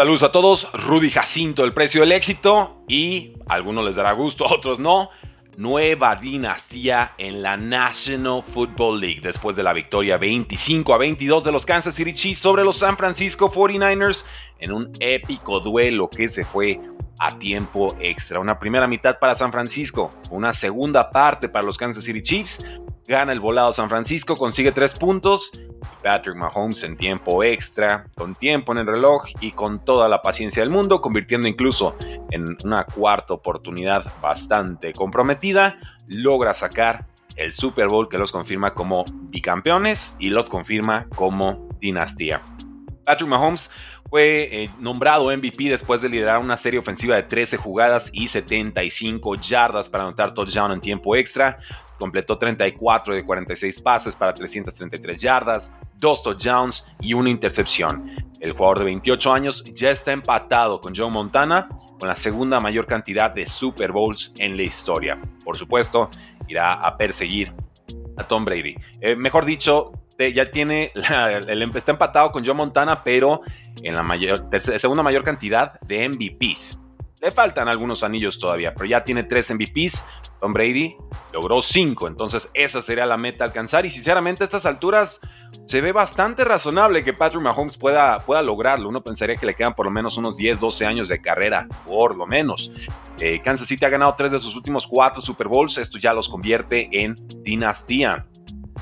Saludos a todos, Rudy Jacinto, el precio del éxito y algunos les dará gusto, a otros no. Nueva dinastía en la National Football League después de la victoria 25 a 22 de los Kansas City Chiefs sobre los San Francisco 49ers en un épico duelo que se fue a tiempo extra. Una primera mitad para San Francisco, una segunda parte para los Kansas City Chiefs. Gana el volado San Francisco, consigue tres puntos Patrick Mahomes en tiempo extra, con tiempo en el reloj y con toda la paciencia del mundo, convirtiendo incluso en una cuarta oportunidad bastante comprometida, logra sacar el Super Bowl que los confirma como bicampeones y los confirma como dinastía. Patrick Mahomes fue eh, nombrado MVP después de liderar una serie ofensiva de 13 jugadas y 75 yardas para anotar touchdown en tiempo extra. Completó 34 de 46 pases para 333 yardas, dos touchdowns y una intercepción. El jugador de 28 años ya está empatado con Joe Montana con la segunda mayor cantidad de Super Bowls en la historia. Por supuesto, irá a perseguir a Tom Brady. Eh, mejor dicho, ya tiene, el, está empatado con Joe Montana, pero en la mayor, segunda mayor cantidad de MVPs. Le faltan algunos anillos todavía, pero ya tiene tres MVPs. Tom Brady logró cinco, entonces esa sería la meta alcanzar. Y sinceramente a estas alturas se ve bastante razonable que Patrick Mahomes pueda, pueda lograrlo. Uno pensaría que le quedan por lo menos unos 10, 12 años de carrera, por lo menos. Eh, Kansas City ha ganado tres de sus últimos cuatro Super Bowls, esto ya los convierte en dinastía.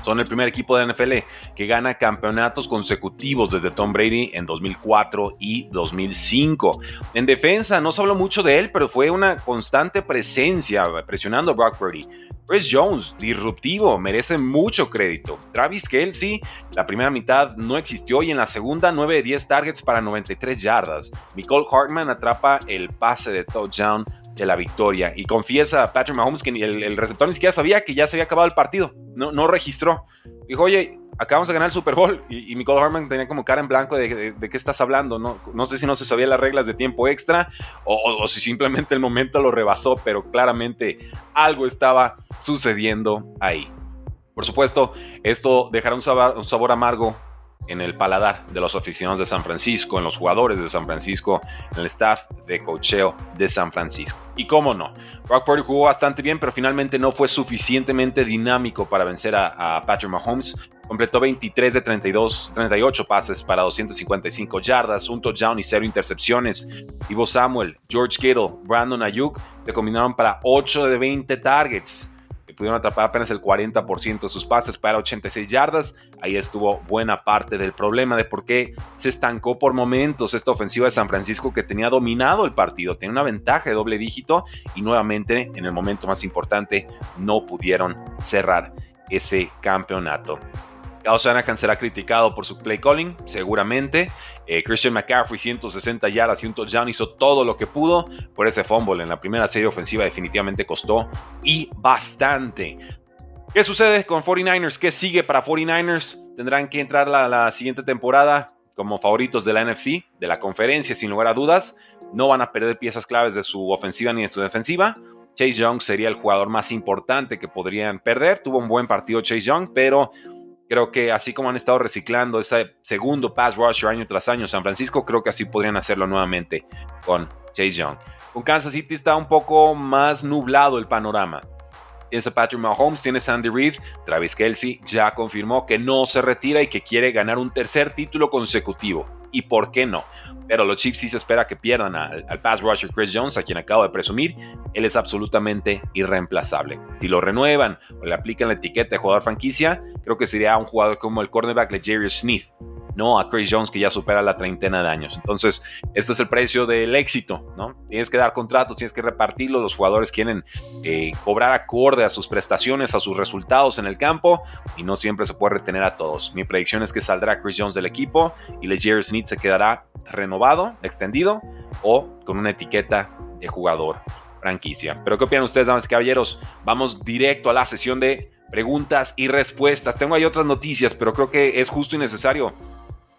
Son el primer equipo de NFL que gana campeonatos consecutivos desde Tom Brady en 2004 y 2005. En defensa no se habló mucho de él, pero fue una constante presencia presionando a Brock Purdy. Chris Jones, disruptivo, merece mucho crédito. Travis Kelsey, la primera mitad no existió y en la segunda 9 de 10 targets para 93 yardas. Nicole Hartman atrapa el pase de touchdown de la victoria y confiesa Patrick Mahomes que el, receptor ni siquiera sabía que ya se había acabado el partido, no, no registró. Dijo, oye, acabamos de ganar el Super Bowl y, Nicole Hartman tenía como cara en blanco de, qué estás hablando, ¿no? no sé si no se sabía las reglas de tiempo extra o, si simplemente el momento lo rebasó, pero claramente algo estaba sucediendo ahí. Por supuesto, esto dejará un sabor amargo en el paladar de los aficionados de San Francisco, en los jugadores de San Francisco, en el staff de cocheo de San Francisco. Y cómo no, Brock Purdy jugó bastante bien, pero finalmente no fue suficientemente dinámico para vencer a, Patrick Mahomes. Completó 23 de 32, 38 pases para 255 yardas, un touchdown y cero intercepciones. Ivo Samuel, George Kittle, Brandon Ayuk se combinaron para 8 de 20 targets pudieron atrapar apenas el 40% de sus pases para 86 yardas. Ahí estuvo buena parte del problema de por qué se estancó por momentos esta ofensiva de San Francisco que tenía dominado el partido, tenía una ventaja de doble dígito y nuevamente en el momento más importante no pudieron cerrar ese campeonato. Kyle Shanahan será criticado por su play calling, seguramente. Eh, Christian McCaffrey, 160 yardas y un touchdown, hizo todo lo que pudo. Por ese fumble en la primera serie ofensiva definitivamente costó y bastante. ¿Qué sucede con 49ers? ¿Qué sigue para 49ers? Tendrán que entrar la, la siguiente temporada como favoritos de la NFC, de la conferencia, sin lugar a dudas. No van a perder piezas claves de su ofensiva ni de su defensiva. Chase Young sería el jugador más importante que podrían perder. Tuvo un buen partido Chase Young, pero Creo que así como han estado reciclando ese segundo pass rusher año tras año San Francisco, creo que así podrían hacerlo nuevamente con Chase Young. Con Kansas City está un poco más nublado el panorama. Tienes Patrick Mahomes, tienes a Andy Reid, Travis Kelsey ya confirmó que no se retira y que quiere ganar un tercer título consecutivo. ¿Y por qué no? Pero los Chiefs sí se espera que pierdan al, pass rusher Chris Jones, a quien acabo de presumir. Él es absolutamente irreemplazable. Si lo renuevan o le aplican la etiqueta de jugador franquicia, creo que sería un jugador como el cornerback Jerry Smith, no a Chris Jones que ya supera la treintena de años. Entonces, este es el precio del éxito, ¿no? Tienes que dar contratos, tienes que repartirlos, los jugadores quieren eh, cobrar acorde a sus prestaciones, a sus resultados en el campo y no siempre se puede retener a todos. Mi predicción es que saldrá Chris Jones del equipo y Jerry Smith se quedará renovado, extendido o con una etiqueta de jugador franquicia. Pero ¿qué opinan ustedes, damas y caballeros? Vamos directo a la sesión de preguntas y respuestas. Tengo ahí otras noticias, pero creo que es justo y necesario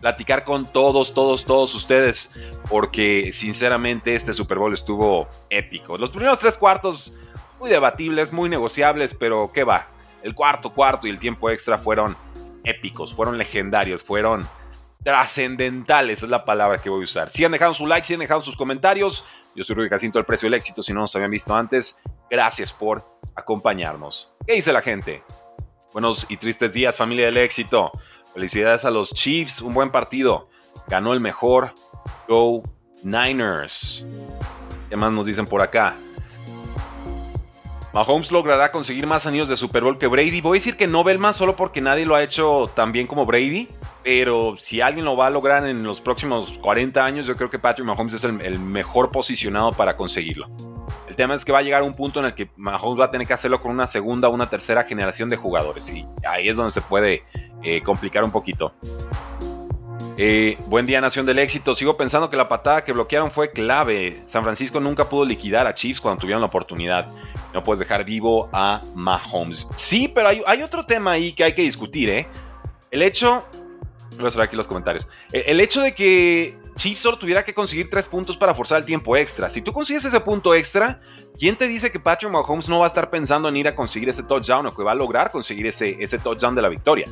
platicar con todos, todos, todos ustedes, porque sinceramente este Super Bowl estuvo épico. Los primeros tres cuartos, muy debatibles, muy negociables, pero ¿qué va? El cuarto, cuarto y el tiempo extra fueron épicos, fueron legendarios, fueron trascendentales, es la palabra que voy a usar. Sigan dejando su like, sigan dejando sus comentarios. Yo soy Rudy Jacinto, el precio del éxito. Si no nos habían visto antes, gracias por acompañarnos. ¿Qué dice la gente? Buenos y tristes días, familia del éxito. Felicidades a los Chiefs, un buen partido. Ganó el mejor. Go Niners. ¿Qué más nos dicen por acá? Mahomes logrará conseguir más anillos de Super Bowl que Brady. Voy a decir que no más solo porque nadie lo ha hecho tan bien como Brady. Pero si alguien lo va a lograr en los próximos 40 años, yo creo que Patrick Mahomes es el, mejor posicionado para conseguirlo. El tema es que va a llegar un punto en el que Mahomes va a tener que hacerlo con una segunda o una tercera generación de jugadores. Y ahí es donde se puede eh, complicar un poquito. Eh, buen día, Nación del Éxito. Sigo pensando que la patada que bloquearon fue clave. San Francisco nunca pudo liquidar a Chiefs cuando tuvieron la oportunidad. No puedes dejar vivo a Mahomes. Sí, pero hay, otro tema ahí que hay que discutir, ¿eh? El hecho. Voy a cerrar aquí los comentarios. El, hecho de que Chiefs tuviera que conseguir tres puntos para forzar el tiempo extra. Si tú consigues ese punto extra, ¿quién te dice que Patrick Mahomes no va a estar pensando en ir a conseguir ese touchdown o que va a lograr conseguir ese, ese touchdown de la victoria?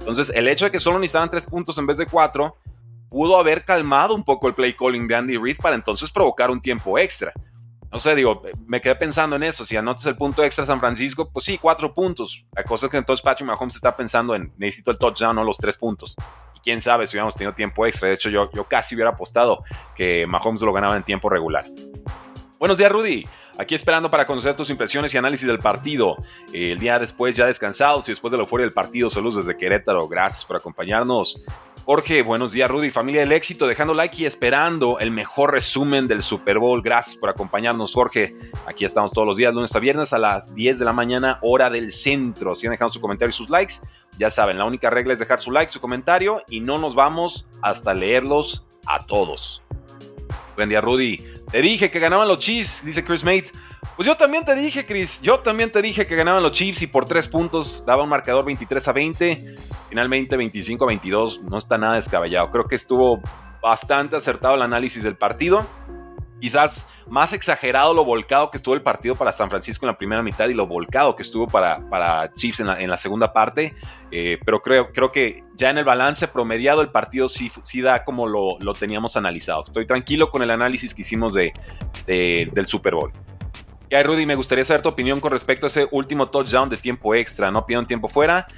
Entonces, el hecho de que solo necesitaban tres puntos en vez de cuatro pudo haber calmado un poco el play calling de Andy Reid para entonces provocar un tiempo extra. No sé, digo, me quedé pensando en eso. Si anotas el punto extra San Francisco, pues sí, cuatro puntos. La cosa es que entonces Patrick Mahomes está pensando en necesito el touchdown, no los tres puntos. Quién sabe si hubiéramos tenido tiempo extra. De hecho, yo, yo casi hubiera apostado que Mahomes lo ganaba en tiempo regular. Buenos días, Rudy. Aquí esperando para conocer tus impresiones y análisis del partido. el día después, ya descansados y después de lo fuera del partido, saludos desde Querétaro. Gracias por acompañarnos. Jorge, buenos días, Rudy, familia del éxito, dejando like y esperando el mejor resumen del Super Bowl. Gracias por acompañarnos, Jorge. Aquí estamos todos los días, lunes a viernes a las 10 de la mañana, hora del centro. Si han dejado su comentario y sus likes, ya saben, la única regla es dejar su like, su comentario y no nos vamos hasta leerlos a todos. Buen día, Rudy. Te dije que ganaban los Chiefs, dice Chris Mate. Pues yo también te dije, Chris, yo también te dije que ganaban los Chiefs y por 3 puntos daba un marcador 23 a 20. Finalmente 25 a 22, no está nada descabellado. Creo que estuvo bastante acertado el análisis del partido. Quizás más exagerado lo volcado que estuvo el partido para San Francisco en la primera mitad y lo volcado que estuvo para, para Chiefs en la, segunda parte. Eh, pero creo, creo que ya en el balance promediado el partido sí, sí da como lo, lo teníamos analizado. Estoy tranquilo con el análisis que hicimos de, del Super Bowl. Ya, Rudy, me gustaría saber tu opinión con respecto a ese último touchdown de tiempo extra. No pido un tiempo fuera.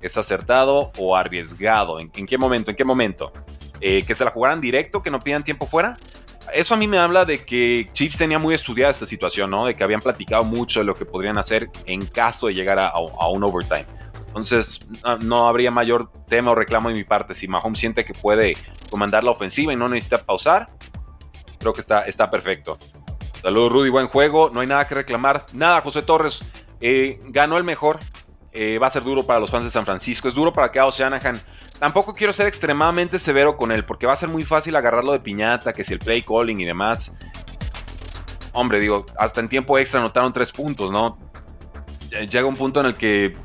¿Es acertado o arriesgado? ¿En, qué momento? ¿En qué momento? Eh, ¿Que se la jugaran directo? ¿Que no pidan tiempo fuera? Eso a mí me habla de que Chiefs tenía muy estudiada esta situación, ¿no? De que habían platicado mucho de lo que podrían hacer en caso de llegar a, un overtime. Entonces, no, habría mayor tema o reclamo de mi parte. Si Mahomes siente que puede comandar la ofensiva y no necesita pausar, creo que está perfecto. Saludos, Rudy. Buen juego. No hay nada que reclamar. Nada, José Torres. Eh, ganó el mejor. Eh, va a ser duro para los fans de San Francisco. Es duro para Kyle Shanahan. Tampoco quiero ser extremadamente severo con él, porque va a ser muy fácil agarrarlo de piñata, que si el play calling y demás. Hombre, digo, hasta en tiempo extra anotaron tres puntos, ¿no? Llega un punto en el que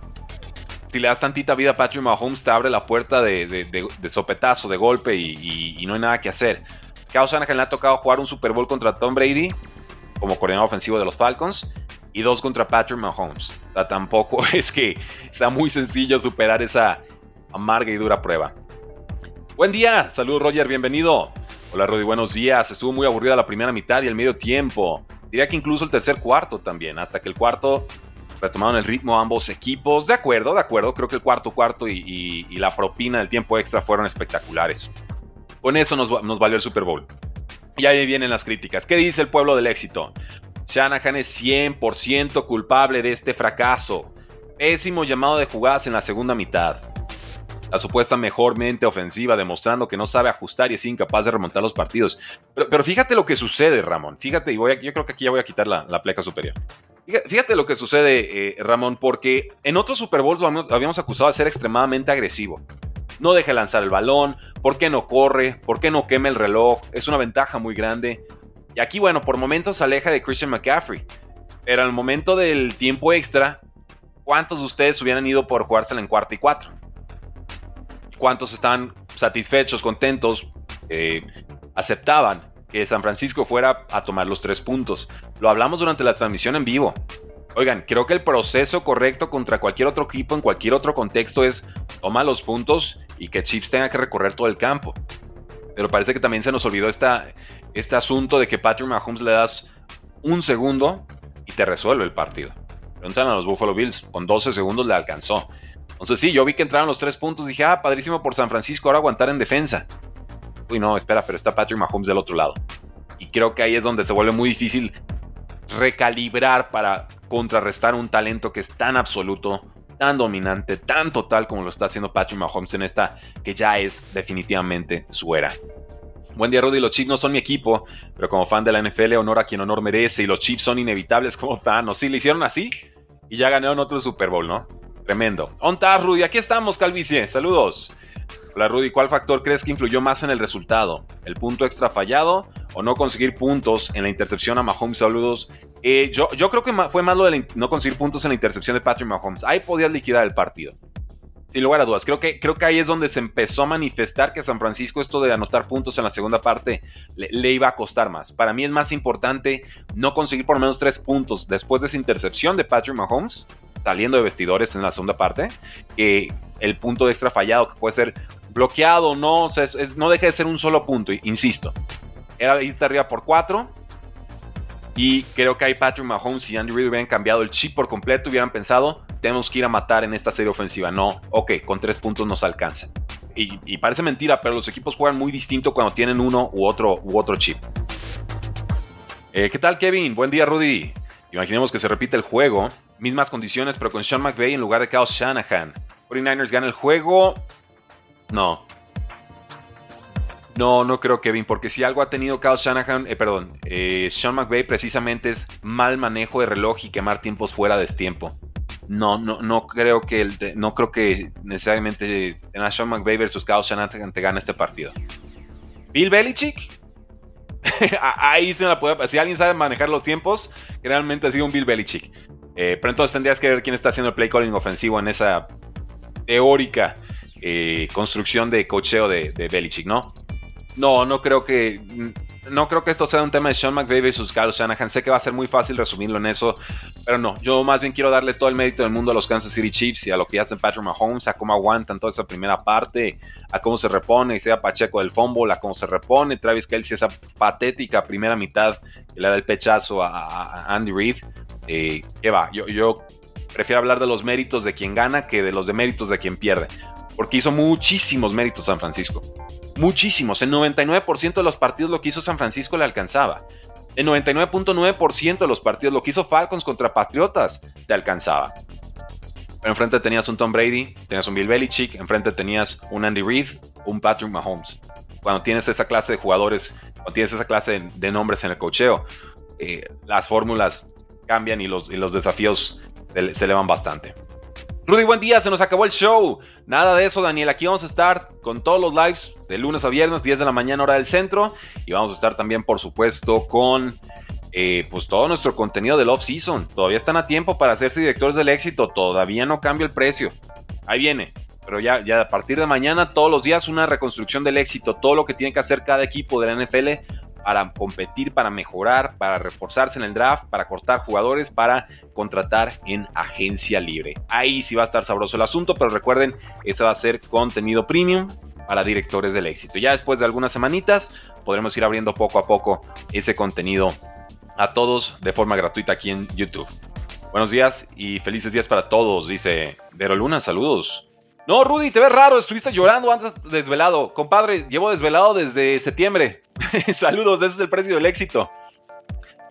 si le das tantita vida a Patrick Mahomes, te abre la puerta de, sopetazo, de golpe y, no hay nada que hacer. Kyle Shanahan le ha tocado jugar un Super Bowl contra Tom Brady como coordinador ofensivo de los Falcons y dos contra Patrick Mahomes. O sea, tampoco es que sea muy sencillo superar esa amarga y dura prueba. Buen día, saludos Roger, bienvenido. Hola Rudy, buenos días. Estuvo muy aburrida la primera mitad y el medio tiempo. Diría que incluso el tercer cuarto también, hasta que el cuarto retomaron el ritmo ambos equipos. De acuerdo, de acuerdo. Creo que el cuarto cuarto y, la propina del tiempo extra fueron espectaculares. Con eso nos, nos valió el Super Bowl. Y ahí vienen las críticas. ¿Qué dice el pueblo del éxito? Shanahan es 100% culpable de este fracaso. Pésimo llamado de jugadas en la segunda mitad. La supuesta mejor mente ofensiva demostrando que no sabe ajustar y es incapaz de remontar los partidos. Pero, fíjate lo que sucede, Ramón. Fíjate, y voy yo creo que aquí ya voy a quitar la, pleca superior. Fíjate lo que sucede, eh, Ramón, porque en otros Super Bowls lo habíamos acusado de ser extremadamente agresivo. No deja lanzar el balón, ¿por qué no corre? ¿Por qué no quema el reloj? Es una ventaja muy grande. Y aquí, bueno, por momentos se aleja de Christian McCaffrey. Pero al momento del tiempo extra, ¿cuántos de ustedes hubieran ido por jugársela en cuarta y cuatro? ¿Cuántos están satisfechos, contentos, eh, aceptaban que San Francisco fuera a tomar los tres puntos? Lo hablamos durante la transmisión en vivo. Oigan, creo que el proceso correcto contra cualquier otro equipo en cualquier otro contexto es toma los puntos y que Chiefs tenga que recorrer todo el campo. Pero parece que también se nos olvidó este asunto de que Patrick Mahomes le das un segundo y te resuelve el partido. Preguntan a los Buffalo Bills, con 12 segundos le alcanzó. Entonces sí, yo vi que entraron los tres puntos, dije, ah, padrísimo por San Francisco, ahora aguantar en defensa. Uy, no, espera, pero está Patrick Mahomes del otro lado. Y creo que ahí es donde se vuelve muy difícil recalibrar para contrarrestar un talento que es tan absoluto, tan dominante, tan total como lo está haciendo Patrick Mahomes en esta que ya es definitivamente su era. Buen día, Rudy. Los Chiefs no son mi equipo, pero como fan de la NFL, honor a quien honor merece. Y los Chiefs son inevitables como Thanos. Sí, le hicieron así y ya ganaron otro Super Bowl, ¿no? Tremendo. ¿Dónde Rudy? Aquí estamos, Calvicie. Saludos. Hola, Rudy. ¿Cuál factor crees que influyó más en el resultado? ¿El punto extra fallado o no conseguir puntos en la intercepción a Mahomes? Saludos. Eh, yo, yo creo que fue más lo de no conseguir puntos en la intercepción de Patrick Mahomes. Ahí podías liquidar el partido. Sin lugar a dudas, creo que, creo que ahí es donde se empezó a manifestar que San Francisco esto de anotar puntos en la segunda parte le, iba a costar más. Para mí es más importante no conseguir por lo menos tres puntos después de esa intercepción de Patrick Mahomes, saliendo de vestidores en la segunda parte, que el punto extra fallado que puede ser bloqueado o no, no deja de ser un solo punto, insisto. Era irte arriba por cuatro, y creo que ahí Patrick Mahomes y Andy Reid hubieran cambiado el chip por completo, hubieran pensado, tenemos que ir a matar en esta serie ofensiva. No, ok, con tres puntos nos alcanza. Y, parece mentira, pero los equipos juegan muy distinto cuando tienen uno u otro, u otro chip. Eh, ¿Qué tal, Kevin? Buen día, Rudy. Imaginemos que se repite el juego. Mismas condiciones, pero con Sean McVay en lugar de Kyle Shanahan. 49ers gana el juego. No, no, no creo, Kevin, porque si algo ha tenido Kyle Shanahan, eh, perdón, eh, Sean McVay precisamente es mal manejo de reloj y quemar tiempos fuera de tiempo. No, no, no creo que el, no creo que necesariamente en Sean McVay versus Kyle Shanahan te gane este partido. Bill Belichick. Ahí se la puede. Si alguien sabe manejar los tiempos, realmente ha sido un Bill Belichick. Eh, pero entonces tendrías que ver quién está haciendo el play calling ofensivo en esa teórica construcción de cocheo de, de Belichick, ¿no? No, no creo que. No creo que esto sea un tema de Sean McVay versus Kyle Shanahan. Sé que va a ser muy fácil resumirlo en eso, pero no. Yo más bien quiero darle todo el mérito del mundo a los Kansas City Chiefs y a lo que hacen Patrick Mahomes, a cómo aguantan toda esa primera parte, a cómo se repone, sea Pacheco del fumble, a cómo se repone Travis Kelsey, esa patética primera mitad que le da el pechazo a, Andy Reid. Eh, ¿Qué va? Yo, yo prefiero hablar de los méritos de quien gana que de los deméritos de quien pierde, porque hizo muchísimos méritos San Francisco. Muchísimos. El 99% de los partidos lo que hizo San Francisco le alcanzaba. El 99.9% de los partidos lo que hizo Falcons contra Patriotas te alcanzaba. Pero enfrente tenías un Tom Brady, tenías un Bill Belichick, enfrente tenías un Andy Reid, un Patrick Mahomes. Cuando tienes esa clase de jugadores, o tienes esa clase de, nombres en el cocheo, eh, las fórmulas cambian y los, los desafíos se elevan bastante. Rudy, buen día, se nos acabó el show. Nada de eso, Daniel. Aquí vamos a estar con todos los lives de lunes a viernes, 10 de la mañana, hora del centro. Y vamos a estar también, por supuesto, con eh, pues todo nuestro contenido del off-season. Todavía están a tiempo para hacerse directores del éxito. Todavía no cambia el precio. Ahí viene. Pero ya, ya a partir de mañana, todos los días, una reconstrucción del éxito. Todo lo que tiene que hacer cada equipo de la NFL para competir, para mejorar, para reforzarse en el draft, para cortar jugadores, para contratar en agencia libre. Ahí sí va a estar sabroso el asunto, pero recuerden, ese va a ser contenido premium para directores del éxito. Ya después de algunas semanitas podremos ir abriendo poco a poco ese contenido a todos de forma gratuita aquí en YouTube. Buenos días y felices días para todos, dice Vero Luna, saludos. No, Rudy, te ves raro, estuviste llorando antes desvelado. Compadre, llevo desvelado desde septiembre. Saludos, ese es el precio del éxito.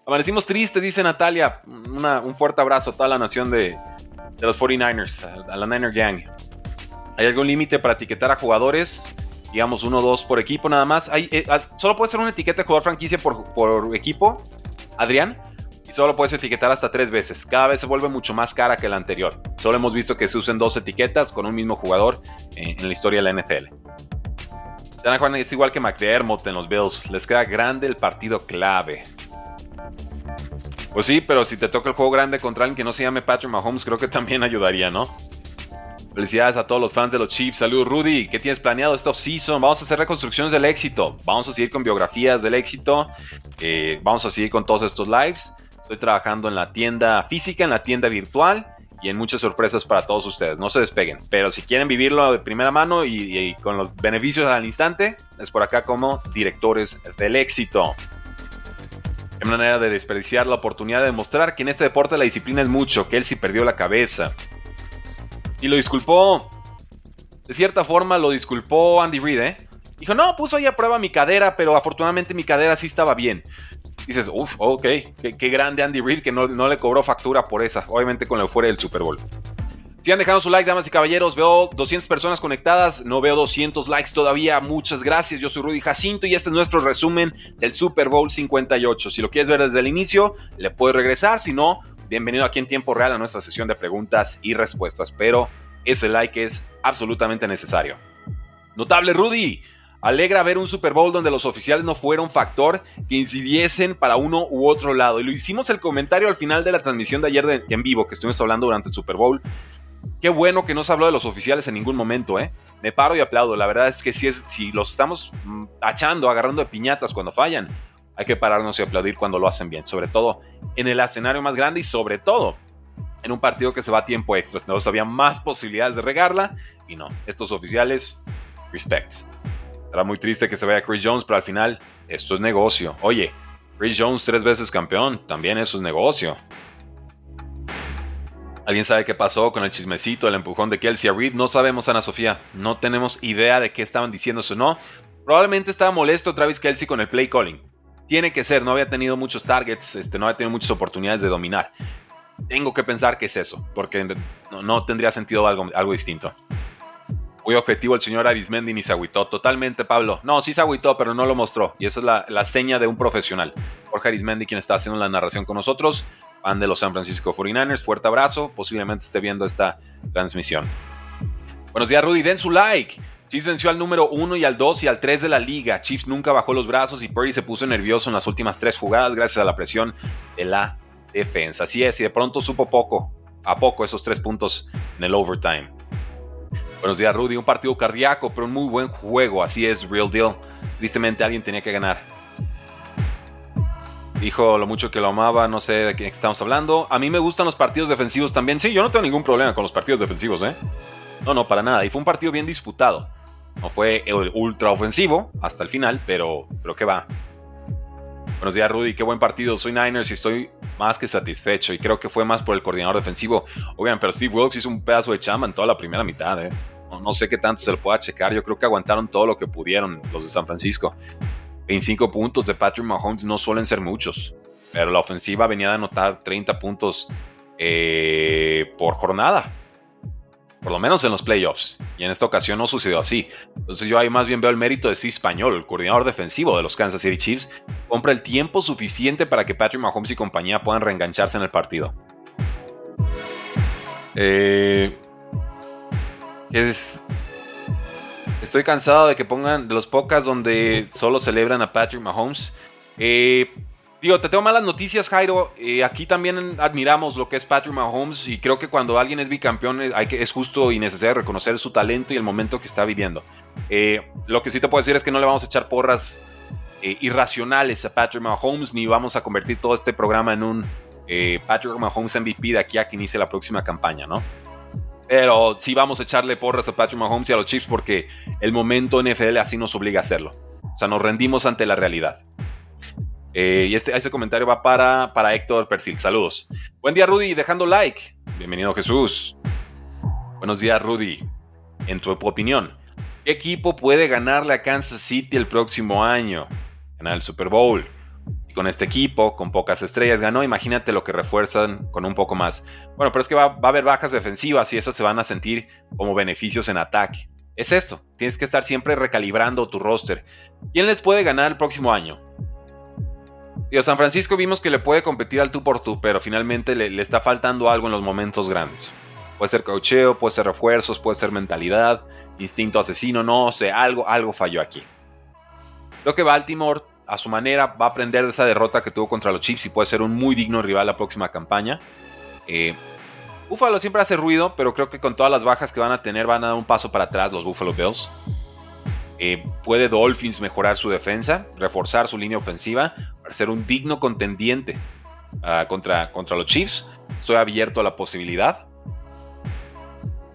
Amanecimos tristes, dice Natalia. un fuerte abrazo a toda la nación de, los 49ers, a, la Niner Gang. ¿Hay algún límite para etiquetar a jugadores? Digamos, uno o dos por equipo nada más. Eh, ah, solo puede ser una etiqueta de jugador franquicia por equipo, Adrián y solo puedes etiquetar hasta tres veces. Cada vez se vuelve mucho más cara que la anterior. Solo hemos visto que se usen dos etiquetas con un mismo jugador en, la historia de la NFL. Juan es igual que McDermott en los Bills. Les queda grande el partido clave. Pues sí, pero si te toca el juego grande contra alguien que no se llame Patrick Mahomes, creo que también ayudaría, ¿no? Felicidades a todos los fans de los Chiefs. Saludos, Rudy. ¿Qué tienes planeado esta season? Vamos a hacer reconstrucciones del éxito. Vamos a seguir con biografías del éxito. Eh, vamos a seguir con todos estos lives. Estoy trabajando en la tienda física, en la tienda virtual y en muchas sorpresas para todos ustedes. No se despeguen. Pero si quieren vivirlo de primera mano y, con los beneficios al instante, es por acá como directores del éxito. Qué manera de desperdiciar la oportunidad de demostrar que en este deporte la disciplina es mucho, que él sí perdió la cabeza. Y lo disculpó. De cierta forma lo disculpó Andy Reid, ¿eh? Dijo, no, puso ahí a prueba mi cadera, pero afortunadamente mi cadera sí estaba bien dices, uff, ok, qué, grande Andy Reid que no, le cobró factura por esa, obviamente con lo fuera del Super Bowl. Si han dejado su like, damas y caballeros, veo 200 personas conectadas, no veo 200 likes todavía, muchas gracias, yo soy Rudy Jacinto y este es nuestro resumen del Super Bowl 58. Si lo quieres ver desde el inicio, le puedes regresar, si no, bienvenido aquí en tiempo real a nuestra sesión de preguntas y respuestas, pero ese like es absolutamente necesario. Notable Rudy, Alegra ver un Super Bowl donde los oficiales no fueron factor que incidiesen para uno u otro lado. Y lo hicimos el comentario al final de la transmisión de ayer en vivo que estuvimos hablando durante el Super Bowl. Qué bueno que no se habló de los oficiales en ningún momento, ¿eh? Me paro y aplaudo. La verdad es que si, es, si los estamos mm, achando, agarrando de piñatas cuando fallan, hay que pararnos y aplaudir cuando lo hacen bien. Sobre todo en el escenario más grande y sobre todo en un partido que se va a tiempo extra. Entonces había más posibilidades de regarla y no. Estos oficiales, respect. Era muy triste que se vaya Chris Jones, pero al final esto es negocio. Oye, Chris Jones tres veces campeón, también eso es negocio. ¿Alguien sabe qué pasó con el chismecito, el empujón de Kelsey a Reed? No sabemos, Ana Sofía. No tenemos idea de qué estaban diciendo o no. Probablemente estaba molesto Travis Kelsey con el play calling. Tiene que ser, no había tenido muchos targets, este, no había tenido muchas oportunidades de dominar. Tengo que pensar que es eso, porque no, tendría sentido algo, algo distinto. Muy objetivo el señor Arismendi ni se agüitó. Totalmente, Pablo. No, sí se agüitó, pero no lo mostró. Y esa es la, seña de un profesional. Jorge Arismendi, quien está haciendo la narración con nosotros, fan de los San Francisco 49ers. Fuerte abrazo. Posiblemente esté viendo esta transmisión. Buenos días, Rudy. Den su like. Chiefs venció al número 1 y al 2 y al 3 de la liga. Chiefs nunca bajó los brazos y Purdy se puso nervioso en las últimas tres jugadas gracias a la presión de la defensa. Así es, y de pronto supo poco, a poco esos tres puntos en el overtime. Buenos días, Rudy. Un partido cardíaco, pero un muy buen juego. Así es, real deal. Tristemente alguien tenía que ganar. Dijo lo mucho que lo amaba, no sé de qué estamos hablando. A mí me gustan los partidos defensivos también. Sí, yo no tengo ningún problema con los partidos defensivos, ¿eh? No, no, para nada. Y fue un partido bien disputado. No fue ultra ofensivo hasta el final, pero, pero ¿qué va? Buenos días, Rudy. Qué buen partido. Soy Niners y estoy más que satisfecho. Y creo que fue más por el coordinador defensivo. Oigan, pero Steve Wilkes hizo un pedazo de chamba en toda la primera mitad. ¿eh? No, sé qué tanto se lo pueda checar. Yo creo que aguantaron todo lo que pudieron los de San Francisco. 25 puntos de Patrick Mahomes no suelen ser muchos. Pero la ofensiva venía de anotar 30 puntos eh, por jornada por lo menos en los playoffs. Y en esta ocasión no sucedió así. Entonces yo ahí más bien veo el mérito de Steve Español, el coordinador defensivo de los Kansas City Chiefs, compra el tiempo suficiente para que Patrick Mahomes y compañía puedan reengancharse en el partido. Eh, estoy cansado de que pongan de los pocas donde solo celebran a Patrick Mahomes. Eh, Digo, te tengo malas noticias, Jairo. Eh, aquí también admiramos lo que es Patrick Mahomes y creo que cuando alguien es bicampeón eh, hay que, es justo y necesario reconocer su talento y el momento que está viviendo. Eh, lo que sí te puedo decir es que no le vamos a echar porras irracionales a Patrick Mahomes ni vamos a convertir todo este programa en un Patrick Mahomes MVP de aquí a que inicie la próxima campaña, ¿no? Pero sí vamos a echarle porras a Patrick Mahomes y a los Chiefs porque el momento NFL así nos obliga a hacerlo. O sea, nos rendimos ante la realidad. Eh, y este, este comentario va para, para Héctor Persil. Saludos. Buen día, Rudy. Dejando like. Bienvenido, Jesús. Buenos días, Rudy. En tu opinión, ¿qué equipo puede ganarle a Kansas City el próximo año? Ganar el Super Bowl. Y con este equipo, con pocas estrellas, ganó. Imagínate lo que refuerzan con un poco más. Bueno, pero es que va, va a haber bajas defensivas y esas se van a sentir como beneficios en ataque. Es esto. Tienes que estar siempre recalibrando tu roster. ¿Quién les puede ganar el próximo año? Digo, San Francisco vimos que le puede competir al tú por tú, pero finalmente le, está faltando algo en los momentos grandes. Puede ser cocheo, puede ser refuerzos, puede ser mentalidad, instinto asesino, no sé, algo, algo falló aquí. Creo que Baltimore, a su manera, va a aprender de esa derrota que tuvo contra los Chiefs y puede ser un muy digno rival la próxima campaña. Eh, Buffalo siempre hace ruido, pero creo que con todas las bajas que van a tener van a dar un paso para atrás los Buffalo Bills. Eh, puede Dolphins mejorar su defensa, reforzar su línea ofensiva para ser un digno contendiente ah, contra, contra los Chiefs. Estoy abierto a la posibilidad.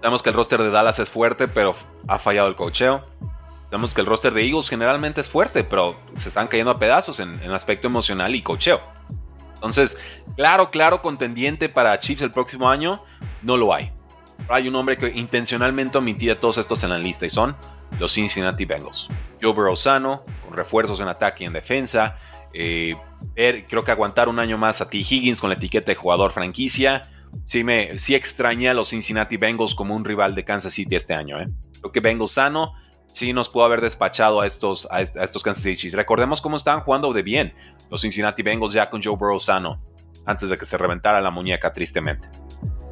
Sabemos que el roster de Dallas es fuerte, pero ha fallado el cocheo. Sabemos que el roster de Eagles generalmente es fuerte, pero se están cayendo a pedazos en, en aspecto emocional y cocheo. Entonces, claro, claro, contendiente para Chiefs el próximo año, no lo hay. Hay un hombre que intencionalmente omitía todos estos en la lista y son los Cincinnati Bengals. Joe Burrow sano, con refuerzos en ataque y en defensa. Eh, creo que aguantar un año más a T. Higgins con la etiqueta de jugador franquicia. Sí, me, sí extrañé a los Cincinnati Bengals como un rival de Kansas City este año. ¿eh? Creo que Bengals sano sí nos pudo haber despachado a estos, a, estos Kansas City Chiefs. Recordemos cómo estaban jugando de bien los Cincinnati Bengals ya con Joe Burrow sano antes de que se reventara la muñeca tristemente.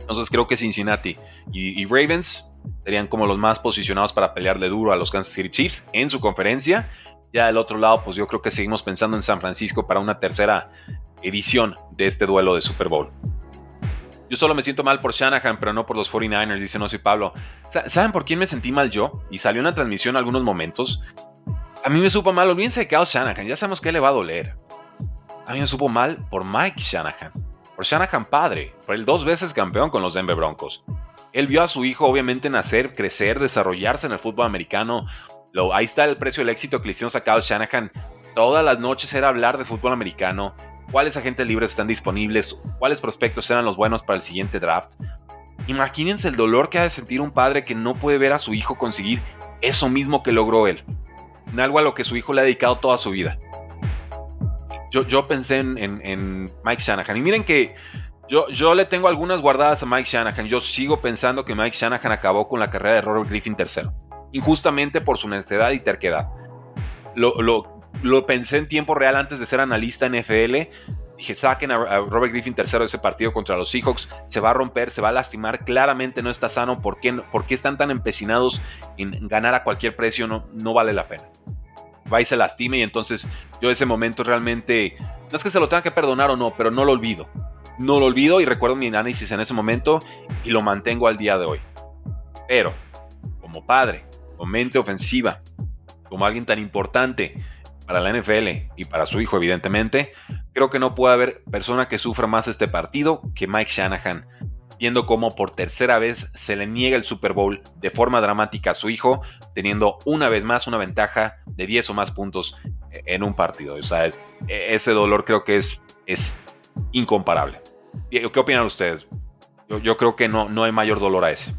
Entonces creo que Cincinnati y, Ravens serían como los más posicionados para pelearle duro a los Kansas City Chiefs en su conferencia. Ya del otro lado, pues yo creo que seguimos pensando en San Francisco para una tercera edición de este duelo de Super Bowl. Yo solo me siento mal por Shanahan, pero no por los 49ers, dice No soy Pablo. ¿Saben por quién me sentí mal yo? Y salió una transmisión algunos momentos. A mí me supo mal, olvídense de Kyle Shanahan, ya sabemos que le va a doler. A mí me supo mal por Mike Shanahan Shanahan padre, por el dos veces campeón con los Denver Broncos. Él vio a su hijo obviamente nacer, crecer, desarrollarse en el fútbol americano. Lo, ahí está el precio del éxito que le hicieron a Kyle Shanahan. Todas las noches era hablar de fútbol americano, cuáles agentes libres están disponibles, cuáles prospectos eran los buenos para el siguiente draft. Imagínense el dolor que ha de sentir un padre que no puede ver a su hijo conseguir eso mismo que logró él, algo a lo que su hijo le ha dedicado toda su vida yo, pensé en, Mike Shanahan. Y miren que yo, yo le tengo algunas guardadas a Mike Shanahan. Yo sigo pensando que Mike Shanahan acabó con la carrera de Robert Griffin III. Injustamente por su necedad y terquedad. Lo, lo, pensé en tiempo real antes de ser analista en NFL. Dije, saquen a, Robert Griffin III de ese partido contra los Seahawks. Se va a romper, se va a lastimar. Claramente no está sano. ¿Por qué, por qué están tan empecinados en ganar a cualquier precio? No, no vale la pena va y se lastime y entonces yo ese momento realmente, no es que se lo tenga que perdonar o no, pero no lo olvido. No lo olvido y recuerdo mi análisis en ese momento y lo mantengo al día de hoy. Pero, como padre, como mente ofensiva, como alguien tan importante para la NFL y para su hijo, evidentemente, creo que no puede haber persona que sufra más este partido que Mike Shanahan viendo cómo por tercera vez se le niega el Super Bowl de forma dramática a su hijo, teniendo una vez más una ventaja de 10 o más puntos en un partido. O sea, ese dolor creo que es, es incomparable. ¿Qué opinan ustedes? Yo, creo que no, no hay mayor dolor a ese.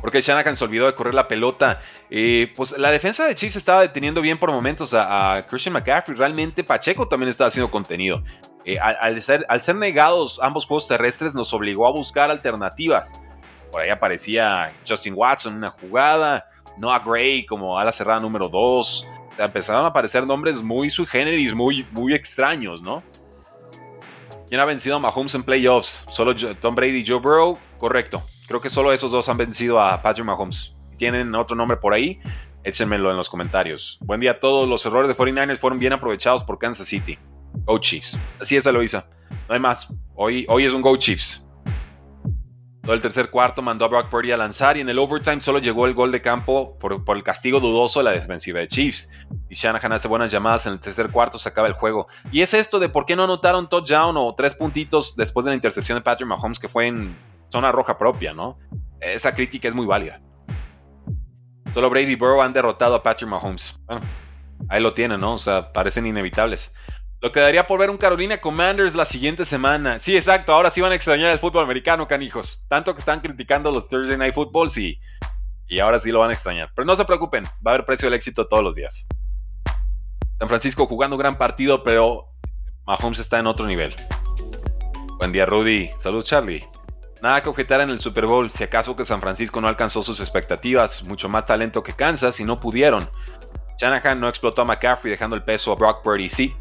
Porque Shanahan se olvidó de correr la pelota. Eh, pues la defensa de Chiefs estaba deteniendo bien por momentos a, a, Christian McCaffrey. Realmente Pacheco también estaba haciendo contenido. Eh, al, ser, negados ambos juegos terrestres nos obligó a buscar alternativas. Por ahí aparecía Justin Watson en una jugada, Noah Gray como ala cerrada número 2. empezaron a aparecer nombres muy sui generis, muy, muy extraños, ¿no? ¿Quién ha vencido a Mahomes en playoffs? ¿Solo Tom Brady y Joe Burrow? Correcto. Creo que solo esos dos han vencido a Patrick Mahomes. ¿Tienen otro nombre por ahí? Échenmelo en los comentarios. Buen día a todos. Los errores de 49ers fueron bien aprovechados por Kansas City. Go Chiefs. Así es, Eloisa. No hay más. Hoy, hoy es un Go Chiefs. Todo el tercer cuarto mandó a Brock Purdy a lanzar y en el overtime solo llegó el gol de campo por, el castigo dudoso de la defensiva de Chiefs. Y Shanahan hace buenas llamadas en el tercer cuarto, se acaba el juego. Y es esto de por qué no anotaron touchdown o tres puntitos después de la intercepción de Patrick Mahomes que fue en zona roja propia, ¿no? Esa crítica es muy válida. Solo Brady y Burrow han derrotado a Patrick Mahomes. Bueno, ahí lo tienen, ¿no? O sea, parecen inevitables. Lo quedaría por ver un Carolina Commanders la siguiente semana. Sí, exacto. Ahora sí van a extrañar el fútbol americano, canijos. Tanto que están criticando los Thursday Night Footballs y, y ahora sí lo van a extrañar. Pero no se preocupen, va a haber precio del éxito todos los días. San Francisco jugando un gran partido, pero Mahomes está en otro nivel. Buen día, Rudy. Salud, Charlie. Nada que objetar en el Super Bowl, si acaso que San Francisco no alcanzó sus expectativas, mucho más talento que Kansas y no pudieron. Shanahan no explotó a McCaffrey dejando el peso a Brock Purdy. Sí,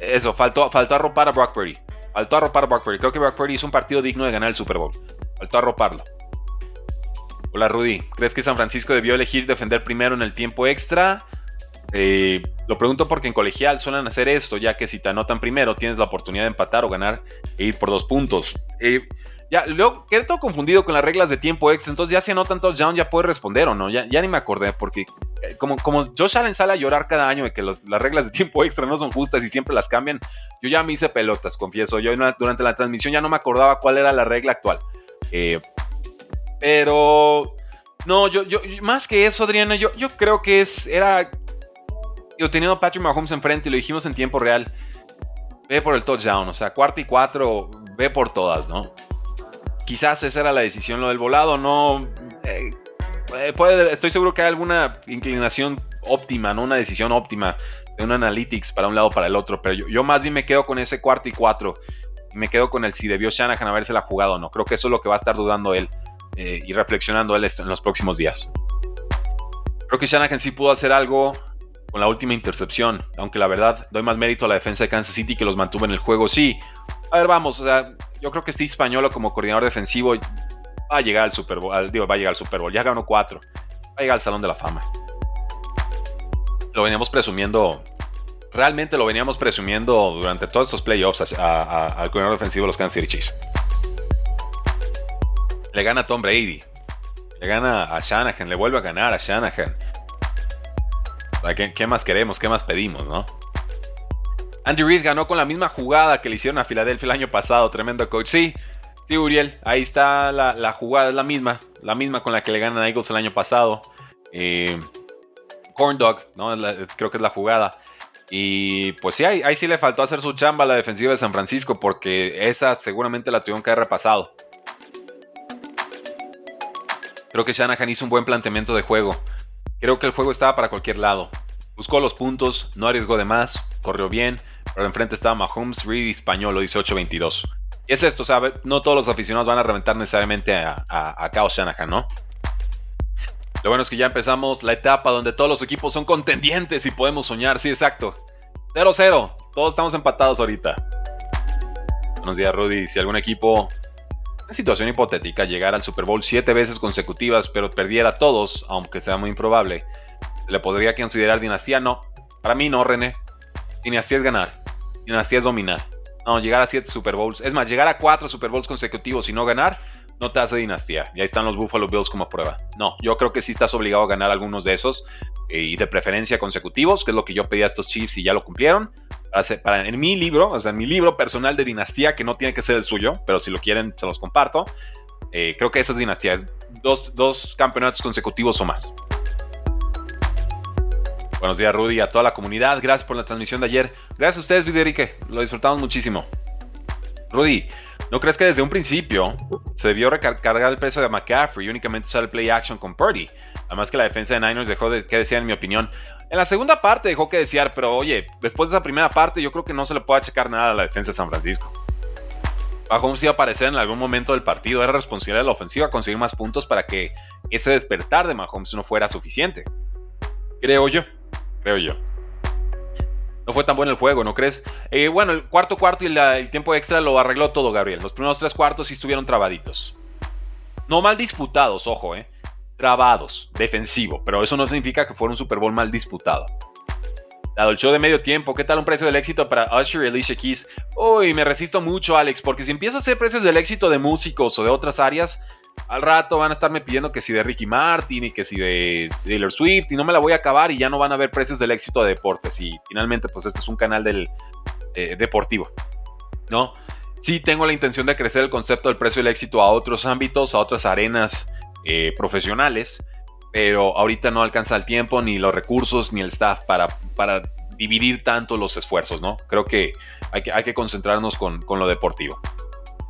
eso, faltó, faltó arropar a Brock Purdy. Faltó arropar a Brock Purdy. Creo que Brock Purdy hizo un partido digno de ganar el Super Bowl. Faltó arroparlo. Hola Rudy, ¿crees que San Francisco debió elegir defender primero en el tiempo extra? Eh, lo pregunto porque en colegial suelen hacer esto, ya que si te anotan primero tienes la oportunidad de empatar o ganar e ir por dos puntos. Eh, ya, luego quedé todo confundido con las reglas de tiempo extra. Entonces, ya si anotan touchdown, ya puede responder o no. Ya, ya ni me acordé, porque como, como Josh Allen sale a llorar cada año de que las reglas de tiempo extra no son justas y siempre las cambian, yo ya me hice pelotas, confieso. Yo durante la transmisión ya no me acordaba cuál era la regla actual. Eh, Pero no, yo, yo, más que eso, Adriana, yo, yo creo que es, era, yo teniendo a Patrick Mahomes enfrente y lo dijimos en tiempo real, ve por el touchdown, o sea, cuarta y cuatro, ve por todas, ¿no? Quizás esa era la decisión, lo del volado, no, eh, eh, estoy seguro que hay alguna inclinación óptima, no una decisión óptima de un analytics para un lado para el otro, pero yo, yo más bien me quedo con ese cuarto y cuatro me quedo con el si debió Shanahan haberse la jugado o no. Creo que eso es lo que va a estar dudando él. Eh, y reflexionando él en los próximos días. Creo que Shanahan sí pudo hacer algo con la última intercepción, aunque la verdad doy más mérito a la defensa de Kansas City que los mantuvo en el juego. Sí, a ver, vamos, o sea, yo creo que Steve Españolo como coordinador defensivo va a llegar al Super Bowl, digo, va a llegar al Super Bowl, ya ganó cuatro, va a llegar al Salón de la Fama. Lo veníamos presumiendo, realmente lo veníamos presumiendo durante todos estos playoffs al coordinador defensivo de los Kansas City Chiefs le gana a Tom Brady, le gana a Shanahan, le vuelve a ganar a Shanahan. ¿Qué, más queremos? ¿Qué más pedimos, no? Andy Reid ganó con la misma jugada que le hicieron a Filadelfia el año pasado. Tremendo coach. Sí, sí, Uriel. Ahí está la, jugada, es la misma. La misma con la que le ganan a Eagles el año pasado. Eh, corn Dog, ¿no? creo que es la jugada. Y pues sí, ahí, sí le faltó hacer su chamba a la defensiva de San Francisco porque esa seguramente la tuvieron que haber repasado. Creo que Shanahan hizo un buen planteamiento de juego. Creo que el juego estaba para cualquier lado. Buscó los puntos, no arriesgó de más, corrió bien, pero enfrente estaba Mahomes, Reed y Español, lo dice 8-22. Y es esto, ¿sabe? No todos los aficionados van a reventar necesariamente a, a, Shanahan, ¿no? Lo bueno es que ya empezamos la etapa donde todos los equipos son contendientes y podemos soñar, sí, exacto. 0-0, todos estamos empatados ahorita. Buenos días, Rudy. Si algún equipo una situación hipotética, llegar al Super Bowl siete veces consecutivas, pero perdiera a todos, aunque sea muy improbable, ¿le podría considerar dinastía? No. Para mí no, René. Dinastía es ganar. Dinastía es dominar. No, llegar a siete Super Bowls. Es más, llegar a cuatro Super Bowls consecutivos y no ganar, no te hace dinastía. Y ahí están los Buffalo Bills como prueba. No, yo creo que sí estás obligado a ganar algunos de esos. Eh, y de preferencia consecutivos, que es lo que yo pedí a estos Chiefs y ya lo cumplieron en mi libro, o sea, en mi libro personal de dinastía, que no tiene que ser el suyo, pero si lo quieren, se los comparto. Eh, creo que esa es dinastía, es dos, campeonatos consecutivos o más. Buenos días, Rudy, a toda la comunidad. Gracias por la transmisión de ayer. Gracias a ustedes, Viderique. Lo disfrutamos muchísimo. Rudy, ¿no crees que desde un principio se debió recargar el peso de McCaffrey y únicamente usar el play action con Purdy? Además que la defensa de Niners dejó de que decía en mi opinión. En la segunda parte dejó que desear, pero oye, después de esa primera parte yo creo que no se le puede achacar nada a la defensa de San Francisco. Mahomes iba a aparecer en algún momento del partido, era responsable de la ofensiva conseguir más puntos para que ese despertar de Mahomes no fuera suficiente. Creo yo, creo yo. No fue tan bueno el juego, ¿no crees? Eh, bueno, el cuarto cuarto y el tiempo extra lo arregló todo Gabriel. Los primeros tres cuartos sí estuvieron trabaditos. No mal disputados, ojo, ¿eh? trabados, defensivo, pero eso no significa que fuera un Super Bowl mal disputado. Dado el show de medio tiempo, ¿qué tal un precio del éxito para Usher y Alicia Keys? Uy, me resisto mucho, Alex, porque si empiezo a hacer precios del éxito de músicos o de otras áreas, al rato van a estarme pidiendo que si de Ricky Martin y que si de Taylor Swift y no me la voy a acabar y ya no van a ver precios del éxito de deportes. Y finalmente, pues este es un canal del eh, deportivo, ¿no? Sí tengo la intención de crecer el concepto del precio del éxito a otros ámbitos, a otras arenas eh, profesionales, pero ahorita no alcanza el tiempo, ni los recursos, ni el staff para, para dividir tanto los esfuerzos, ¿no? Creo que hay que, hay que concentrarnos con, lo deportivo.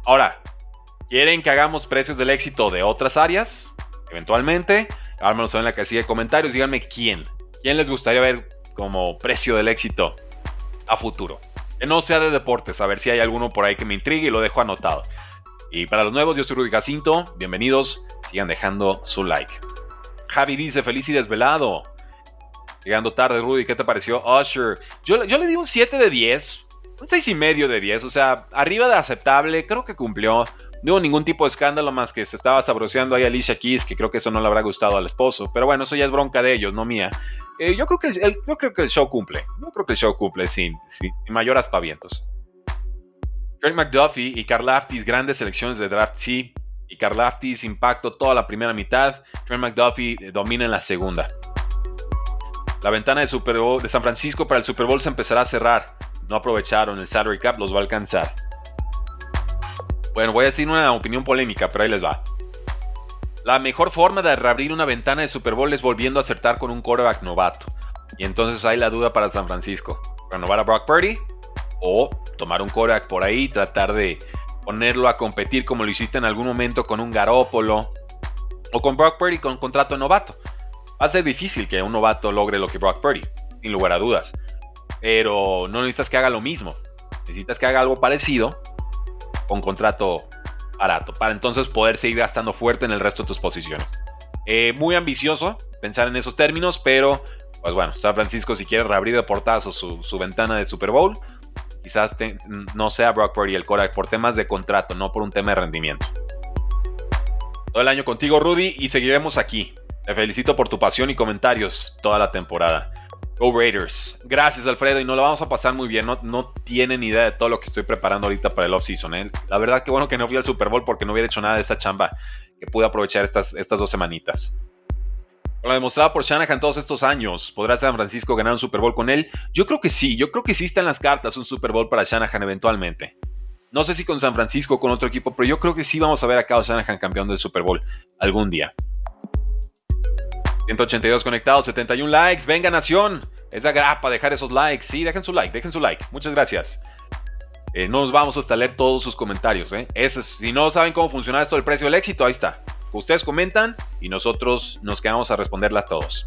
Ahora, ¿quieren que hagamos precios del éxito de otras áreas? Eventualmente, háganmelo en la casilla de comentarios, díganme quién. ¿Quién les gustaría ver como precio del éxito a futuro? Que no sea de deportes, a ver si hay alguno por ahí que me intrigue y lo dejo anotado. Y para los nuevos, yo soy Rudy Jacinto, bienvenidos, sigan dejando su like. Javi dice, feliz y desvelado. Llegando tarde, Rudy, ¿qué te pareció Usher? Yo, yo le di un 7 de 10, un 6 y medio de 10, o sea, arriba de aceptable, creo que cumplió. No hubo ningún tipo de escándalo más que se estaba sabroseando ahí Alicia Keys, que creo que eso no le habrá gustado al esposo. Pero bueno, eso ya es bronca de ellos, no mía. Eh, yo, creo que el, show cumple. Yo creo que el show cumple sin, sin mayor aspavientos. Trent McDuffie y Karlaftis, grandes selecciones de draft, sí. Y Karlaftis impacto toda la primera mitad. Trent McDuffie eh, domina en la segunda. La ventana de, Super Bowl, de San Francisco para el Super Bowl se empezará a cerrar. No aprovecharon, el salary cap los va a alcanzar. Bueno, voy a decir una opinión polémica, pero ahí les va. La mejor forma de reabrir una ventana de Super Bowl es volviendo a acertar con un quarterback novato. Y entonces hay la duda para San Francisco. ¿Renovar a Brock Purdy? O tomar un quarterback por ahí y tratar de ponerlo a competir como lo hiciste en algún momento con un Garópolo o con Brock Purdy con contrato novato. Va a ser difícil que un novato logre lo que Brock Purdy, sin lugar a dudas. Pero no necesitas que haga lo mismo. Necesitas que haga algo parecido con contrato barato. Para entonces poder seguir gastando fuerte en el resto de tus posiciones. Eh, muy ambicioso pensar en esos términos, pero pues bueno, San Francisco si quiere reabrir de portazo su, ventana de Super Bowl, quizás no sea Brock Purdy el Korak por temas de contrato, no por un tema de rendimiento. Todo el año contigo, Rudy, y seguiremos aquí. Te felicito por tu pasión y comentarios toda la temporada. Go Raiders. Gracias, Alfredo. Y nos lo vamos a pasar muy bien. No, no tienen idea de todo lo que estoy preparando ahorita para el off-season. ¿eh? La verdad que bueno que no fui al Super Bowl porque no hubiera hecho nada de esa chamba que pude aprovechar estas, estas dos semanitas. Lo demostrado por Shanahan todos estos años, ¿podrá San Francisco ganar un Super Bowl con él? Yo creo que sí. Yo creo que sí está en las cartas un Super Bowl para Shanahan eventualmente. No sé si con San Francisco o con otro equipo, pero yo creo que sí vamos a ver a Kyle Shanahan campeón del Super Bowl algún día. 182 conectados, 71 likes. Venga, nación. Es la grapa dejar esos likes. Sí, dejen su like, dejen su like. Muchas gracias. Eh, no nos vamos hasta leer todos sus comentarios. ¿eh? si no saben cómo funciona esto del precio del éxito, ahí está. Ustedes comentan y nosotros nos quedamos a responderle a todos.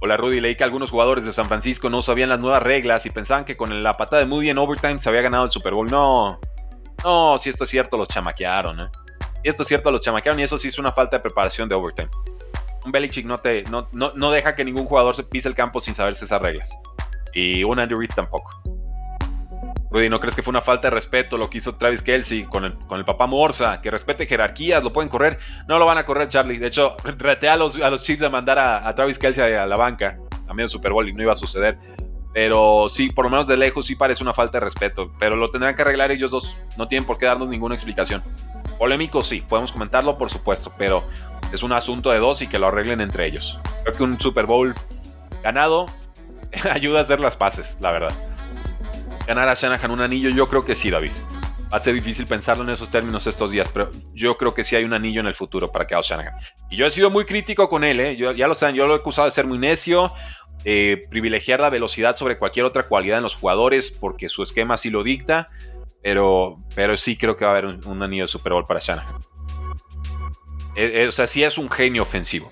Hola Rudy, leí que algunos jugadores de San Francisco no sabían las nuevas reglas y pensaban que con la patada de Moody en overtime se había ganado el Super Bowl. No, no, si esto es cierto, los chamaquearon. ¿eh? Si esto es cierto, los chamaquearon y eso sí es una falta de preparación de overtime un Belichick no, te, no, no, deja que ningún jugador se pise el campo sin saberse esas reglas. Y un Andrew Reid tampoco. Rudy, ¿no crees que fue una falta de respeto lo que hizo Travis Kelsey con el, con el papá Morsa? Que respete jerarquías, lo pueden correr. No lo van a correr, Charlie. De hecho, reté a los, a los Chiefs a mandar a, Travis Kelsey a, la banca a medio Super Bowl y no iba a suceder. Pero sí, por lo menos de lejos sí parece una falta de respeto. Pero lo tendrán que arreglar ellos dos. No tienen por qué darnos ninguna explicación. Polémico sí, podemos comentarlo por supuesto, pero es un asunto de dos y que lo arreglen entre ellos. Creo que un Super Bowl ganado ayuda a hacer las paces, la verdad. Ganar a Shanahan un anillo, yo creo que sí, David. Va a ser difícil pensarlo en esos términos estos días, pero yo creo que sí hay un anillo en el futuro para Kyle Shanahan. Y yo he sido muy crítico con él, ¿eh? yo, ya lo saben, yo lo he acusado de ser muy necio, privilegiar la velocidad sobre cualquier otra cualidad en los jugadores porque su esquema así lo dicta, pero, pero sí creo que va a haber un anillo de Super Bowl para Shanahan. Eh, eh, o sea, sí es un genio ofensivo.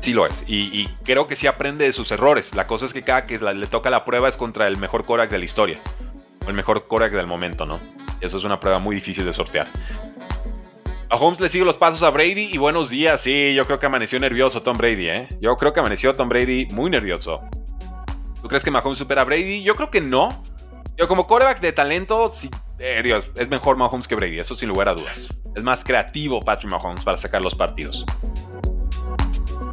Sí lo es. Y, creo que sí aprende de sus errores. La cosa es que cada que le toca la prueba es contra el mejor Korak de la historia. O el mejor Korak del momento, ¿no? Eso es una prueba muy difícil de sortear. A Holmes le sigue los pasos a Brady y buenos días. Sí, yo creo que amaneció nervioso Tom Brady, ¿eh? Yo creo que amaneció Tom Brady muy nervioso. ¿Tú crees que Mahomes supera a Brady? Yo creo que no. Yo como quarterback de talento, sí, eh, Dios, es mejor Mahomes que Brady, eso sin lugar a dudas. Es más creativo Patrick Mahomes para sacar los partidos.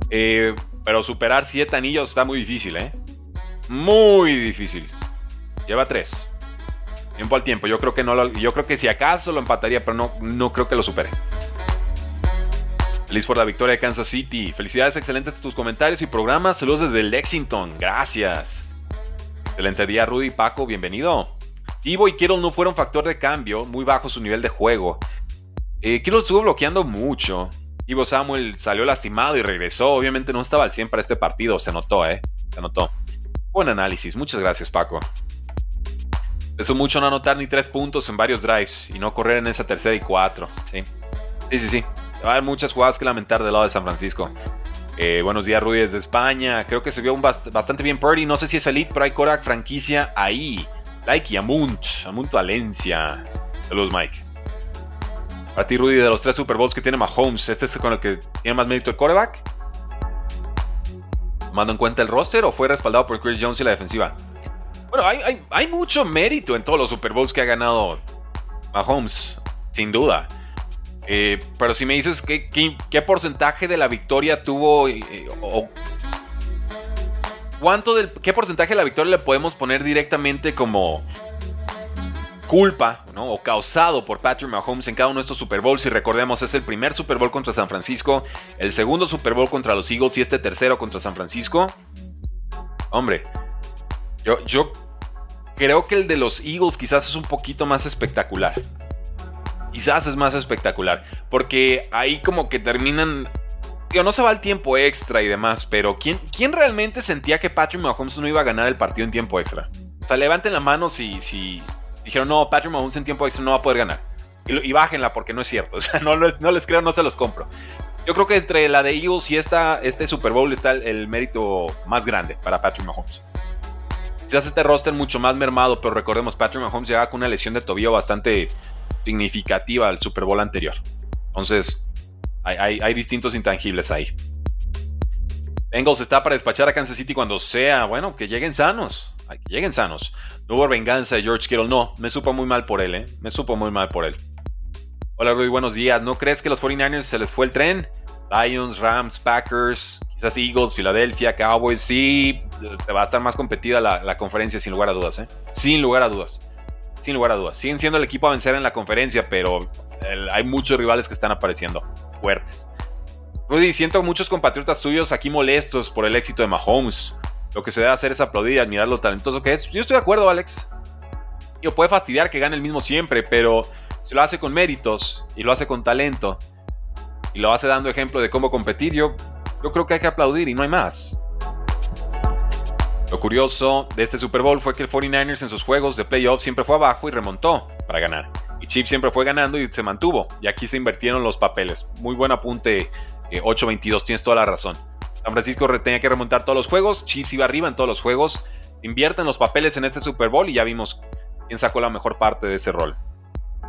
Eh, pero superar siete anillos está muy difícil, ¿eh? Muy difícil. Lleva tres. Tiempo al tiempo. Yo creo que no lo, yo creo que si acaso lo empataría, pero no, no creo que lo supere. Feliz por la victoria de Kansas City. Felicidades, excelentes tus comentarios y programas. Saludos desde Lexington. Gracias. Excelente día, Rudy Paco. Bienvenido. Ivo y Kittle no fueron factor de cambio, muy bajo su nivel de juego. Eh, Kittle estuvo bloqueando mucho. Ivo Samuel salió lastimado y regresó. Obviamente no estaba al 100 para este partido, se notó, ¿eh? Se notó. Buen análisis, muchas gracias, Paco. Pesó mucho no anotar ni tres puntos en varios drives y no correr en esa tercera y cuatro. Sí, sí, sí. sí. Va a haber muchas jugadas que lamentar del lado de San Francisco. Eh, buenos días, Rudy, desde España. Creo que se vio un bastante bien Purdy. No sé si es elite, pero hay Korak franquicia ahí. Like y Amunt. Amunt Valencia. Saludos, Mike. Para ti, Rudy, de los tres Super Bowls que tiene Mahomes, ¿este es con el que tiene más mérito el quarterback? ¿Tomando en cuenta el roster o fue respaldado por Chris Jones y la defensiva? Bueno, hay, mucho mérito en todos los Super Bowls que ha ganado Mahomes, sin duda. Eh, pero si me dices qué, qué, porcentaje de la victoria tuvo eh, o ¿Cuánto del, ¿Qué porcentaje de la victoria le podemos poner directamente como culpa ¿no? o causado por Patrick Mahomes en cada uno de estos Super Bowls? Si recordemos, es el primer Super Bowl contra San Francisco, el segundo Super Bowl contra los Eagles y este tercero contra San Francisco. Hombre, yo, yo creo que el de los Eagles quizás es un poquito más espectacular. quizás es más espectacular. Porque ahí como que terminan... Digo, no se va el tiempo extra y demás, pero ¿quién, ¿quién realmente sentía que Patrick Mahomes no iba a ganar el partido en tiempo extra? O sea, levanten la mano si, si dijeron, no, Patrick Mahomes en tiempo extra no va a poder ganar. Y, bájenla porque no es cierto. O sea, no, no les creo, no se los compro. Yo creo que entre la de Eagles y esta, este Super Bowl está el, mérito más grande para Patrick Mahomes. Hace este roster mucho más mermado, pero recordemos, Patrick Mahomes llegaba con una lesión de tobillo bastante significativa al Super Bowl anterior. Entonces, hay, distintos intangibles ahí. Bengals está para despachar a Kansas City cuando sea, bueno, que lleguen sanos. Que lleguen sanos. No hubo venganza de George Kittle, no. Me supo muy mal por él, ¿eh? Me supo muy mal por él. Hola Rudy, buenos días. ¿No crees que los 49ers se les fue el tren? Lions, Rams, Packers, quizás Eagles, Philadelphia, Cowboys. Sí, te va a estar más competida la, conferencia sin lugar a dudas, ¿eh? Sin lugar a dudas. Sin lugar a dudas. Siguen siendo el equipo a vencer en la conferencia, pero hay muchos rivales que están apareciendo fuertes. Rudy, siento muchos compatriotas tuyos aquí molestos por el éxito de Mahomes. Lo que se debe hacer es aplaudir y admirar lo talentoso que es. Yo estoy de acuerdo, Alex. Yo puede fastidiar que gane el mismo siempre, pero si lo hace con méritos y lo hace con talento y lo hace dando ejemplo de cómo competir, yo, yo creo que hay que aplaudir y no hay más. Lo curioso de este Super Bowl fue que el 49ers en sus juegos de playoffs siempre fue abajo y remontó para ganar. Y Chiefs siempre fue ganando y se mantuvo. Y aquí se invirtieron los papeles. Muy buen apunte, 8-22, eh, tienes toda la razón. San Francisco tenía que remontar todos los juegos, Chiefs iba arriba en todos los juegos. Invierten los papeles en este Super Bowl y ya vimos quién sacó la mejor parte de ese rol.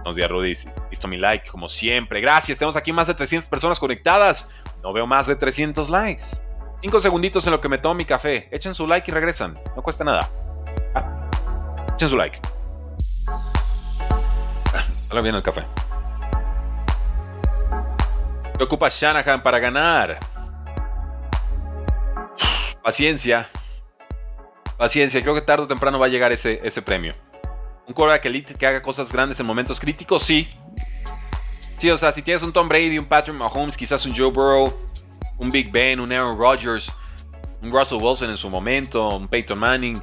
Nos días, Rudy. Visto mi like, como siempre. Gracias. Tenemos aquí más de 300 personas conectadas. No veo más de 300 likes. 5 segunditos en lo que me tomo mi café. Echen su like y regresan. No cuesta nada. Ah, echen su like. Ah, bien el café. ¿Qué ocupa Shanahan para ganar? Paciencia. Paciencia. Creo que tarde o temprano va a llegar ese, ese premio. Un quarterback elite que haga cosas grandes en momentos críticos, sí. Sí, o sea, si tienes un Tom Brady, un Patrick Mahomes, quizás un Joe Burrow, un Big Ben, un Aaron Rodgers, un Russell Wilson en su momento, un Peyton Manning.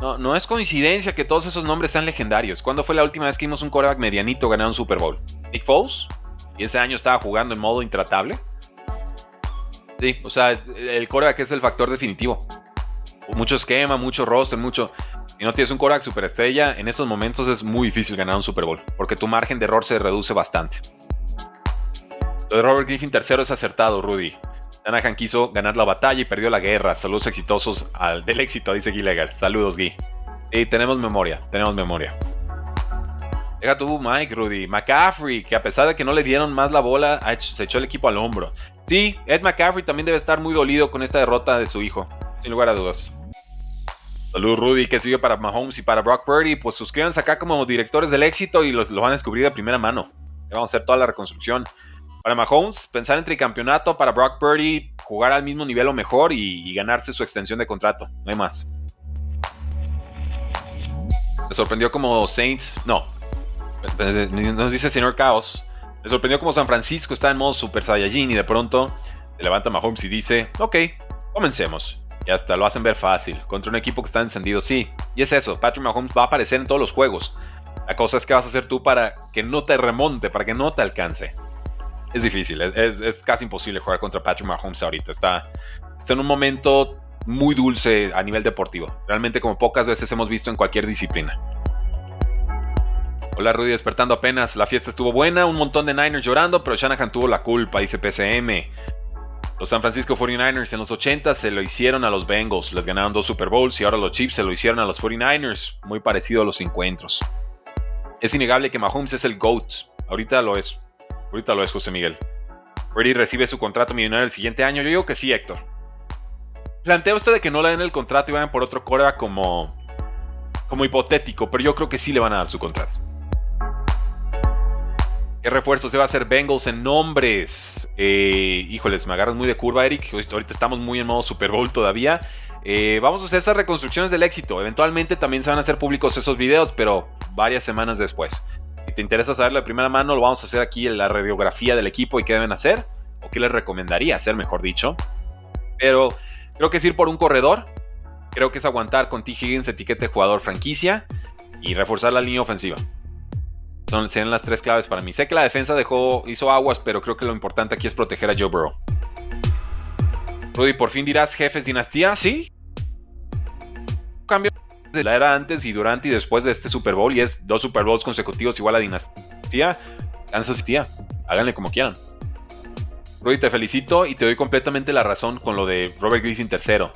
No, no es coincidencia que todos esos nombres sean legendarios. ¿Cuándo fue la última vez que vimos un quarterback medianito ganar un Super Bowl? Nick Foles. Y ese año estaba jugando en modo intratable. Sí, o sea, el quarterback es el factor definitivo. Mucho esquema, mucho roster, mucho y no tienes un super superestrella, en estos momentos es muy difícil ganar un Super Bowl, porque tu margen de error se reduce bastante. Lo de Robert Griffin tercero es acertado, Rudy. Anahan quiso ganar la batalla y perdió la guerra. Saludos exitosos al del éxito, dice Legal. Saludos, Guy. Y tenemos memoria, tenemos memoria. Deja tú, Mike, Rudy. McCaffrey, que a pesar de que no le dieron más la bola, se echó el equipo al hombro. Sí, Ed McCaffrey también debe estar muy dolido con esta derrota de su hijo, sin lugar a dudas. Saludos Rudy, que sigue para Mahomes y para Brock Purdy. Pues suscríbanse acá como directores del éxito y los, van a descubrir de primera mano. vamos a hacer toda la reconstrucción. Para Mahomes, pensar en tricampeonato. Para Brock Purdy, jugar al mismo nivel o mejor y, ganarse su extensión de contrato. No hay más. Me sorprendió como Saints. No. Nos dice señor Caos. Me sorprendió como San Francisco está en modo Super Saiyajin y de pronto se levanta Mahomes y dice: Ok, comencemos. Y hasta lo hacen ver fácil. Contra un equipo que está encendido, sí. Y es eso, Patrick Mahomes va a aparecer en todos los juegos. La cosa es que vas a hacer tú para que no te remonte, para que no te alcance. Es difícil, es, casi imposible jugar contra Patrick Mahomes ahorita. Está, está en un momento muy dulce a nivel deportivo. Realmente como pocas veces hemos visto en cualquier disciplina. Hola Rudy, despertando apenas. La fiesta estuvo buena, un montón de Niners llorando, pero Shanahan tuvo la culpa, dice PCM. Los San Francisco 49ers en los 80 se lo hicieron a los Bengals, les ganaron dos Super Bowls y ahora los Chiefs se lo hicieron a los 49ers, muy parecido a los encuentros. Es innegable que Mahomes es el GOAT, ahorita lo es, ahorita lo es José Miguel. Brady recibe su contrato millonario el siguiente año, yo digo que sí, Héctor. Planteo esto de que no le den el contrato y vayan por otro coreback como, como hipotético, pero yo creo que sí le van a dar su contrato. ¿Qué refuerzo se va a hacer Bengals en nombres? Eh, híjoles, me agarras muy de curva, Eric. Ahorita estamos muy en modo Super Bowl todavía. Eh, vamos a hacer esas reconstrucciones del éxito. Eventualmente también se van a hacer públicos esos videos, pero varias semanas después. Te interesa saberlo de primera mano, lo vamos a hacer aquí en la radiografía del equipo y qué deben hacer, o qué les recomendaría hacer, mejor dicho. Pero creo que es ir por un corredor. Creo que es aguantar con T. Higgins etiquete jugador franquicia y reforzar la línea ofensiva. Son, serían las tres claves para mí. Sé que la defensa dejó, hizo aguas, pero creo que lo importante aquí es proteger a Joe Burrow. Rudy, por fin dirás jefes dinastía, ¿sí? Cambio de la era antes y durante y después de este Super Bowl y es dos Super Bowls consecutivos igual a dinastía. Kansas City, háganle como quieran. Rudy, te felicito y te doy completamente la razón con lo de Robert Griffin III,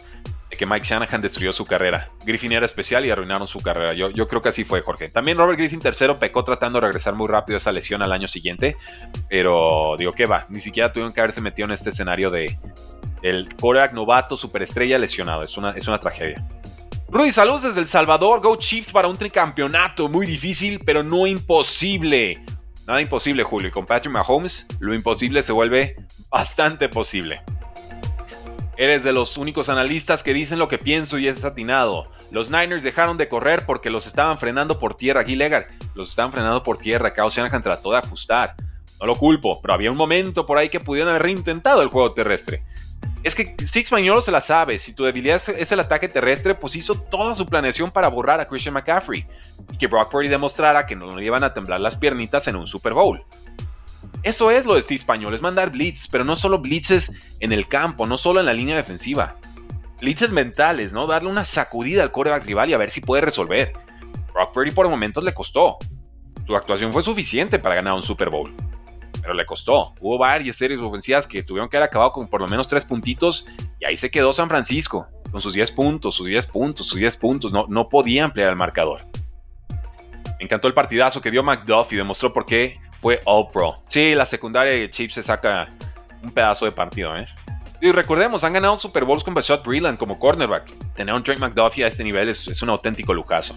de que Mike Shanahan destruyó su carrera. Griffin era especial y arruinaron su carrera. Yo, yo creo que así fue, Jorge. También Robert Griffin III pecó tratando de regresar muy rápido esa lesión al año siguiente, pero digo, ¿qué va? Ni siquiera tuvieron que haberse metido en este escenario de el coreback novato superestrella lesionado. Es una, es una tragedia. Rudy, saludos desde El Salvador. Go Chiefs para un tricampeonato. Muy difícil, pero no imposible. Nada imposible, Julio. Y con Patrick Mahomes, lo imposible se vuelve bastante posible. Eres de los únicos analistas que dicen lo que pienso y es atinado. Los Niners dejaron de correr porque los estaban frenando por tierra. Aquí Legar, los estaban frenando por tierra. Kyle Shanahan trató de ajustar. No lo culpo, pero había un momento por ahí que pudieron haber reintentado el juego terrestre. Es que Six Mañolo se la sabe. Si tu debilidad es el ataque terrestre, pues hizo toda su planeación para borrar a Christian McCaffrey. Y que Brock Purdy demostrara que no le iban a temblar las piernitas en un Super Bowl. Eso es lo de Steve Español, es mandar blitz, pero no solo blitzes en el campo, no solo en la línea defensiva. Blitzes mentales, ¿no? Darle una sacudida al coreback rival y a ver si puede resolver. Brock Purdy por momentos le costó. Su actuación fue suficiente para ganar un Super Bowl pero le costó. Hubo varias series ofensivas que tuvieron que haber acabado con por lo menos tres puntitos y ahí se quedó San Francisco con sus 10 puntos, sus 10 puntos, sus 10 puntos. No, no podía ampliar el marcador. Me encantó el partidazo que dio McDuff y demostró por qué fue All Pro. Sí, la secundaria de Chiefs se saca un pedazo de partido, ¿eh? Y recordemos, han ganado Super Bowls con Bashad Breland como cornerback. Tener un Trent McDuffie a este nivel es, es un auténtico lujazo.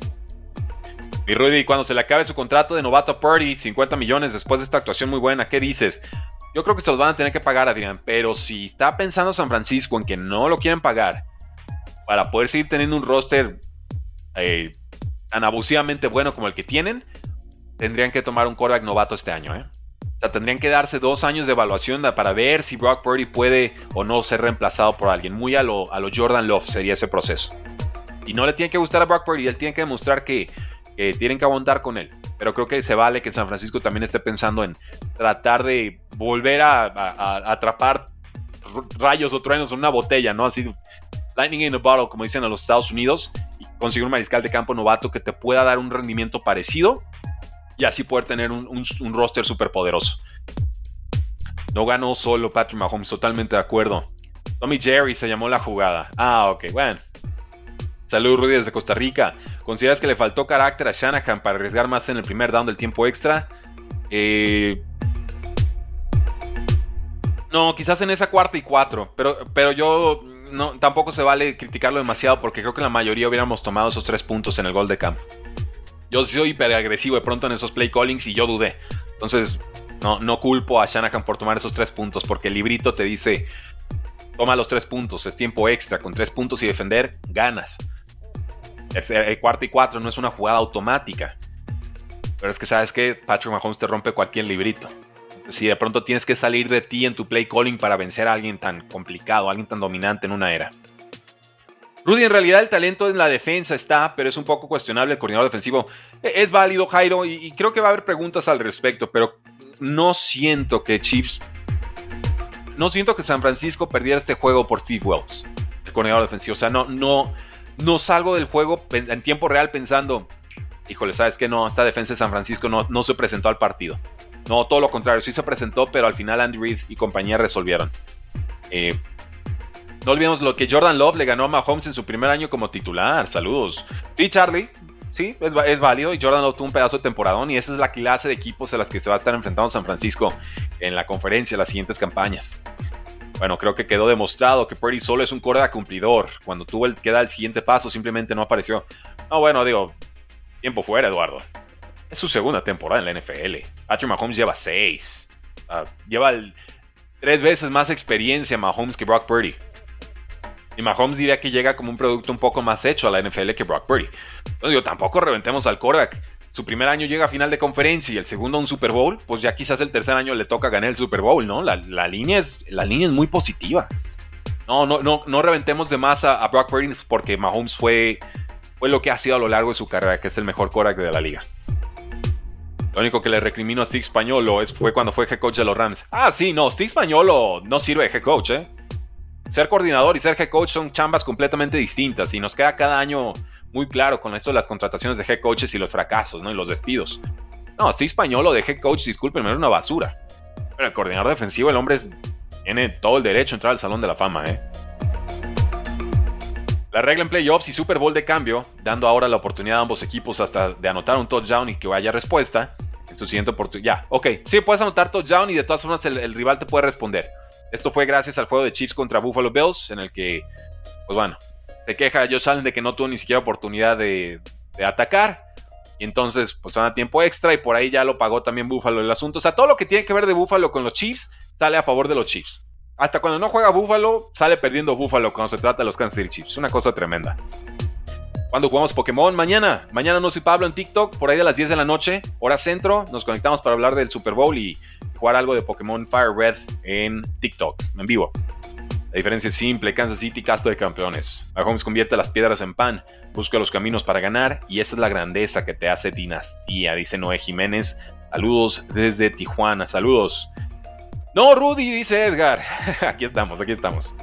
Mi Rudy, cuando se le acabe su contrato de novato Purdy, 50 millones después de esta actuación muy buena, ¿qué dices? Yo creo que se los van a tener que pagar, Adrián, pero si está pensando San Francisco en que no lo quieren pagar para poder seguir teniendo un roster eh, tan abusivamente bueno como el que tienen, tendrían que tomar un quarterback novato este año, ¿eh? O sea, tendrían que darse dos años de evaluación para ver si Brock Purdy puede o no ser reemplazado por alguien. Muy a lo, a lo Jordan Love sería ese proceso. Y no le tiene que gustar a Brock Purdy, él tiene que demostrar que tienen que aguantar con él. Pero creo que se vale que San Francisco también esté pensando en tratar de volver a, atrapar rayos o truenos en una botella, ¿no? Así, lightning in a bottle, como dicen en los Estados Unidos, y conseguir un mariscal de campo novato que te pueda dar un rendimiento parecido y así poder tener un, un roster súper poderoso. No ganó solo Patrick Mahomes, totalmente de acuerdo. Tommy Jerry se llamó la jugada. Ah, ok, bueno. Saludos Rudy desde Costa Rica. ¿Consideras que le faltó carácter a Shanahan para arriesgar más en el primer down del tiempo extra? Eh, no, quizás en esa cuarta y cuatro, pero, pero yo no, tampoco se vale criticarlo demasiado porque creo que la mayoría hubiéramos tomado esos tres puntos en el gol de campo. Yo soy hiper agresivo de pronto en esos play callings y yo dudé. Entonces, no, no culpo a Shanahan por tomar esos tres puntos porque el librito te dice, toma los tres puntos, es tiempo extra, con tres puntos y defender, ganas. El, cuarto y cuatro no es una jugada automática. Pero es que sabes que Patrick Mahomes te rompe cualquier librito. Si de pronto tienes que salir de ti en tu play calling para vencer a alguien tan complicado, alguien tan dominante en una era. Rudy, en realidad el talento en la defensa está, pero es un poco cuestionable el coordinador defensivo. E, es válido, Jairo, y, creo que va a haber preguntas al respecto, pero no siento que Chiefs. No siento que San Francisco perdiera este juego por Steve Wells, el coordinador defensivo. O sea, no, no, no salgo del juego en tiempo real pensando, híjole, ¿sabes qué? No, esta defensa de San Francisco no, no se presentó al partido. No, todo lo contrario, sí se presentó, pero al final Andy Reid y compañía resolvieron. Eh, no olvidemos lo que Jordan Love le ganó a Mahomes en su primer año como titular. Saludos. Sí, Charlie. Sí, es, es válido. Y Jordan Love tuvo un pedazo de temporadón. Y esa es la clase de equipos a las que se va a estar enfrentando San Francisco en la conferencia, las siguientes campañas. Bueno, creo que quedó demostrado que Purdy solo es un quarterback cumplidor. Cuando tuvo el que dar el siguiente paso, simplemente no apareció. No, bueno, digo, tiempo fuera, Eduardo. Es su segunda temporada en la NFL. Patrick Mahomes lleva seis. lleva tres veces más experiencia Mahomes que Brock Purdy. Y Mahomes diría que llega como un producto un poco más hecho a la NFL que Brock Purdy. Entonces, digo, tampoco reventemos al quarterback su primer año llega a final de conferencia y el segundo a un Super Bowl, pues ya quizás el tercer año le toca ganar el Super Bowl, ¿no? La, línea, es, la línea es muy positiva. No, no, no, no reventemos de más a, Brock Purdy porque Mahomes fue, fue lo que ha sido a lo largo de su carrera, que es el mejor quarterback de la liga. Lo único que le recrimino a Steve Spagnolo es, fue cuando fue head coach de los Rams. Ah, sí, no, Steve Spagnolo no sirve de head coach, ¿eh? Ser coordinador y ser head coach son chambas completamente distintas y nos queda cada año muy claro con esto de las contrataciones de head coaches y los fracasos, ¿no? Y los despidos. No, Steve Spagnolo de head coach, discúlpenme, era una basura. Pero el coordinador defensivo, el hombre tiene todo el derecho a entrar al Salón de la Fama, ¿eh? La regla en playoffs y Super Bowl de cambio, dando ahora la oportunidad a ambos equipos hasta de anotar un touchdown y que vaya respuesta en su siguiente oportunidad. Ya, ok, sí, puedes anotar touchdown y de todas formas el, rival te puede responder. Esto fue gracias al juego de Chiefs contra Buffalo Bills, en el que, pues bueno, te queja Josh Allen de que no tuvo ni siquiera oportunidad de, de atacar. Y entonces, pues van a tiempo extra y por ahí ya lo pagó también Buffalo el asunto. O sea, todo lo que tiene que ver de Buffalo con los Chiefs sale a favor de los Chiefs. Hasta cuando no juega Buffalo, sale perdiendo Buffalo cuando se trata de los Kansas City Chiefs. Una cosa tremenda. Cuando jugamos Pokémon? Mañana. Mañana no soy Pablo en TikTok, por ahí a las 10 de la noche, hora centro. Nos conectamos para hablar del Super Bowl y jugar algo de Pokémon Fire Red en TikTok, en vivo. La diferencia es simple, Kansas City casta de campeones. Mahomes convierte las piedras en pan, busca los caminos para ganar y esa es la grandeza que te hace dinastía, dice Noé Jiménez. Saludos desde Tijuana, saludos. No, Rudy, dice Edgar. aquí estamos, aquí estamos.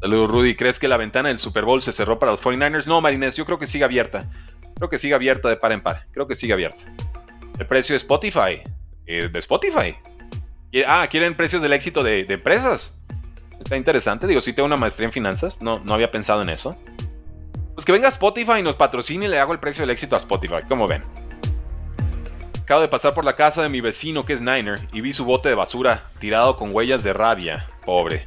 Saludos, Rudy. ¿Crees que la ventana del Super Bowl se cerró para los 49ers? No, Marines, yo creo que sigue abierta. Creo que sigue abierta de par en par. Creo que sigue abierta. El precio de Spotify. Eh, de Spotify. Ah, ¿quieren precios del éxito de, empresas? Está interesante. Digo, si tengo una maestría en finanzas. No, no había pensado en eso. Pues que venga Spotify y nos patrocine y le hago el precio del éxito a Spotify. ¿Cómo ven? Acabo de pasar por la casa de mi vecino que es Niner y vi su bote de basura tirado con huellas de rabia. Pobre.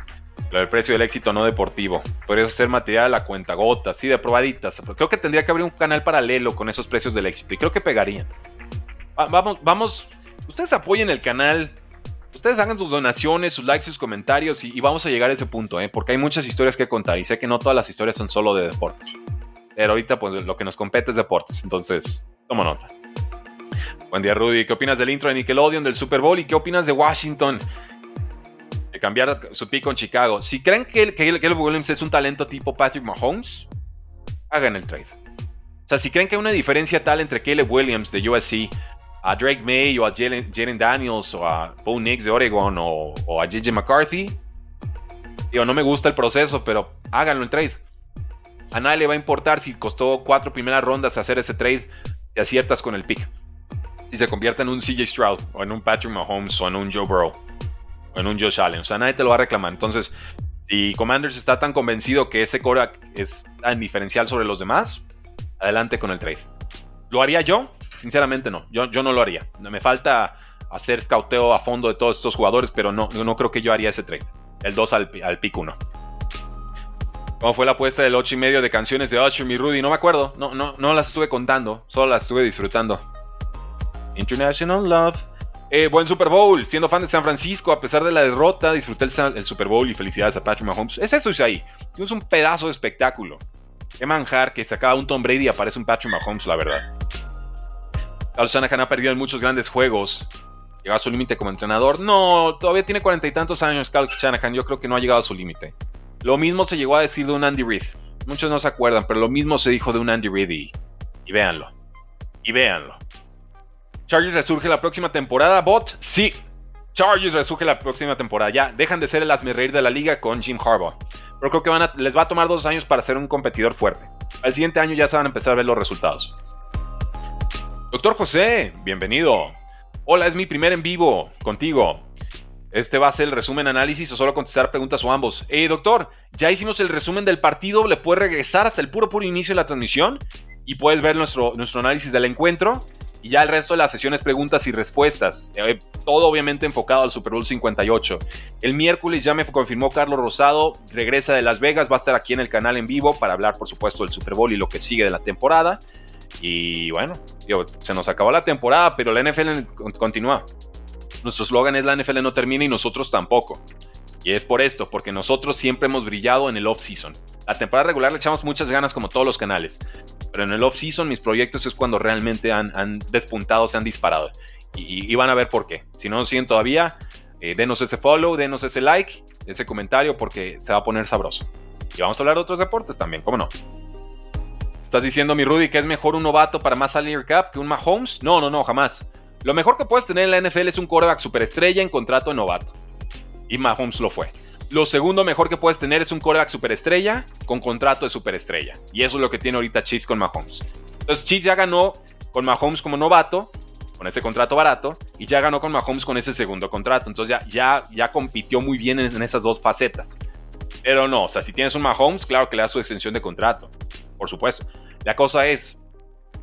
Pero el precio del éxito no deportivo. Podría ser material a cuenta gota, sí, de probaditas. Creo que tendría que abrir un canal paralelo con esos precios del éxito y creo que pegarían. vamos, vamos. Ustedes apoyen el canal. Ustedes hagan sus donaciones, sus likes, sus comentarios y, vamos a llegar a ese punto, ¿eh? porque hay muchas historias que contar y sé que no todas las historias son solo de deportes. Pero ahorita pues lo que nos compete es deportes, entonces toma nota. Buen día, Rudy. ¿Qué opinas del intro de Nickelodeon del Super Bowl y qué opinas de Washington? De cambiar su pico en Chicago. Si creen que, Caleb Williams es un talento tipo Patrick Mahomes, hagan el trade. O sea, si creen que hay una diferencia tal entre Caleb Williams de USC, a Drake May o a Jalen Daniels o a Bo Nix de Oregon o, a JJ McCarthy, digo, no me gusta el proceso, pero háganlo el trade. A nadie le va a importar si costó cuatro primeras rondas hacer ese trade y aciertas con el pick y se convierta en un CJ Stroud o en un Patrick Mahomes o en un Joe Burrow o en un Josh Allen. O sea, nadie te lo va a reclamar. Entonces, si Commanders está tan convencido que ese core es tan diferencial sobre los demás, adelante con el trade. ¿Lo haría yo? Sinceramente no. Yo, yo no lo haría. Me falta hacer scouteo a fondo de todos estos jugadores, pero no, no creo que yo haría ese trade. El 2 al, al pick 1. ¿Cómo fue la apuesta del 8 y medio de canciones de Usher, mi Rudy? No me acuerdo. No, no, no las estuve contando. Solo las estuve disfrutando. International Love. Eh, buen Super Bowl, siendo fan de San Francisco, a pesar de la derrota, disfruté el, Super Bowl y felicidades a Patrick Mahomes. Es eso, ahí. Es un pedazo de espectáculo. Qué manjar que sacaba un Tom Brady y aparece un Patrick Mahomes, la verdad. Carlos Shanahan ha perdido en muchos grandes juegos. Llegó a su límite como entrenador. No, todavía tiene cuarenta y tantos años Carlos Shanahan. Yo creo que no ha llegado a su límite. Lo mismo se llegó a decir de un Andy Reid. Muchos no se acuerdan, pero lo mismo se dijo de un Andy Reid y, y véanlo. Y véanlo. Chargers resurge la próxima temporada. Bot, sí. Chargers resurge la próxima temporada. Ya, dejan de ser el reír de la liga con Jim Harbaugh. Pero creo que van les va a tomar dos años para ser un competidor fuerte. Al siguiente año ya se van a empezar a ver los resultados. Doctor José, bienvenido. Hola, es mi primer en vivo contigo. Este va a ser el resumen análisis o solo contestar preguntas o ambos. Eh, doctor, ya hicimos el resumen del partido. Le puedes regresar hasta el puro puro inicio de la transmisión y puedes ver nuestro, nuestro análisis del encuentro. Y ya el resto de las sesiones preguntas y respuestas. Eh, todo obviamente enfocado al Super Bowl 58. El miércoles ya me confirmó Carlos Rosado. Regresa de Las Vegas. Va a estar aquí en el canal en vivo para hablar, por supuesto, del Super Bowl y lo que sigue de la temporada. Y bueno, se nos acabó la temporada, pero la NFL continúa. Nuestro slogan es la NFL no termina y nosotros tampoco. Y es por esto, porque nosotros siempre hemos brillado en el off-season. La temporada regular le echamos muchas ganas como todos los canales. Pero en el off-season mis proyectos es cuando realmente han, despuntado, se han disparado. Y, van a ver por qué. Si no nos siguen todavía, eh, denos ese follow, denos ese like, ese comentario, porque se va a poner sabroso. Y vamos a hablar de otros deportes también, ¿cómo no? ¿Estás diciendo, mi Rudy, que es mejor un novato para más salary cap que un Mahomes? No, no, no, jamás. Lo mejor que puedes tener en la NFL es un quarterback superestrella en contrato de novato. Y Mahomes lo fue. Lo segundo mejor que puedes tener es un quarterback superestrella con contrato de superestrella. Y eso es lo que tiene ahorita Chiefs con Mahomes. Entonces Chiefs ya ganó con Mahomes como novato, con ese contrato barato, y ya ganó con Mahomes con ese segundo contrato. Entonces ya, ya, ya compitió muy bien en, esas dos facetas. Pero no, o sea, si tienes un Mahomes, claro que le das su extensión de contrato. Por supuesto. La cosa es,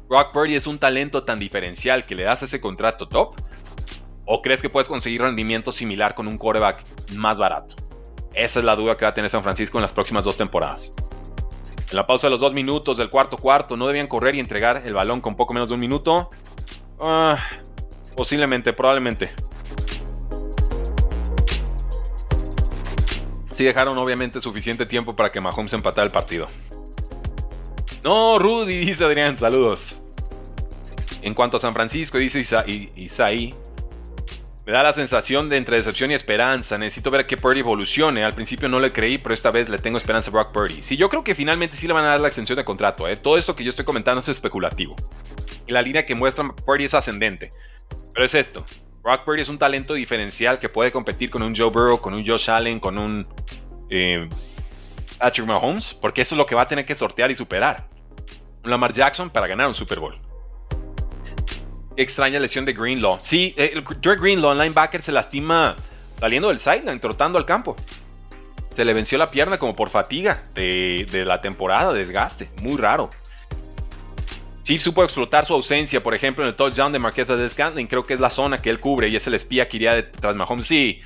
Brock Purdy es un talento tan diferencial que le das ese contrato top? ¿O crees que puedes conseguir rendimiento similar con un quarterback más barato? Esa es la duda que va a tener San Francisco en las próximas dos temporadas. En la pausa de los dos minutos del cuarto cuarto, ¿no debían correr y entregar el balón con poco menos de un minuto? Ah, posiblemente, probablemente. Sí dejaron obviamente suficiente tiempo para que Mahomes empatara el partido. No, Rudy, dice Adrián, saludos. En cuanto a San Francisco, dice Isaí, me da la sensación de entre decepción y esperanza. Necesito ver que Purdy evolucione. Al principio no le creí, pero esta vez le tengo esperanza a Brock Purdy. Sí, yo creo que finalmente sí le van a dar la extensión de contrato. ¿eh? Todo esto que yo estoy comentando es especulativo. Y la línea que muestra Purdy es ascendente. Pero es esto. Brock Purdy es un talento diferencial que puede competir con un Joe Burrow, con un Josh Allen, con un eh, Patrick Mahomes. Porque eso es lo que va a tener que sortear y superar. Un Lamar Jackson para ganar un Super Bowl extraña lesión de Greenlaw. Sí, eh, Greg Greenlaw, el linebacker, se lastima saliendo del sideline, trotando al campo. Se le venció la pierna como por fatiga de, la temporada, desgaste. Muy raro. Chiefs supo explotar su ausencia, por ejemplo, en el touchdown de Marqueta de Scantling. Creo que es la zona que él cubre y es el espía que iría de Mahomes. Sí.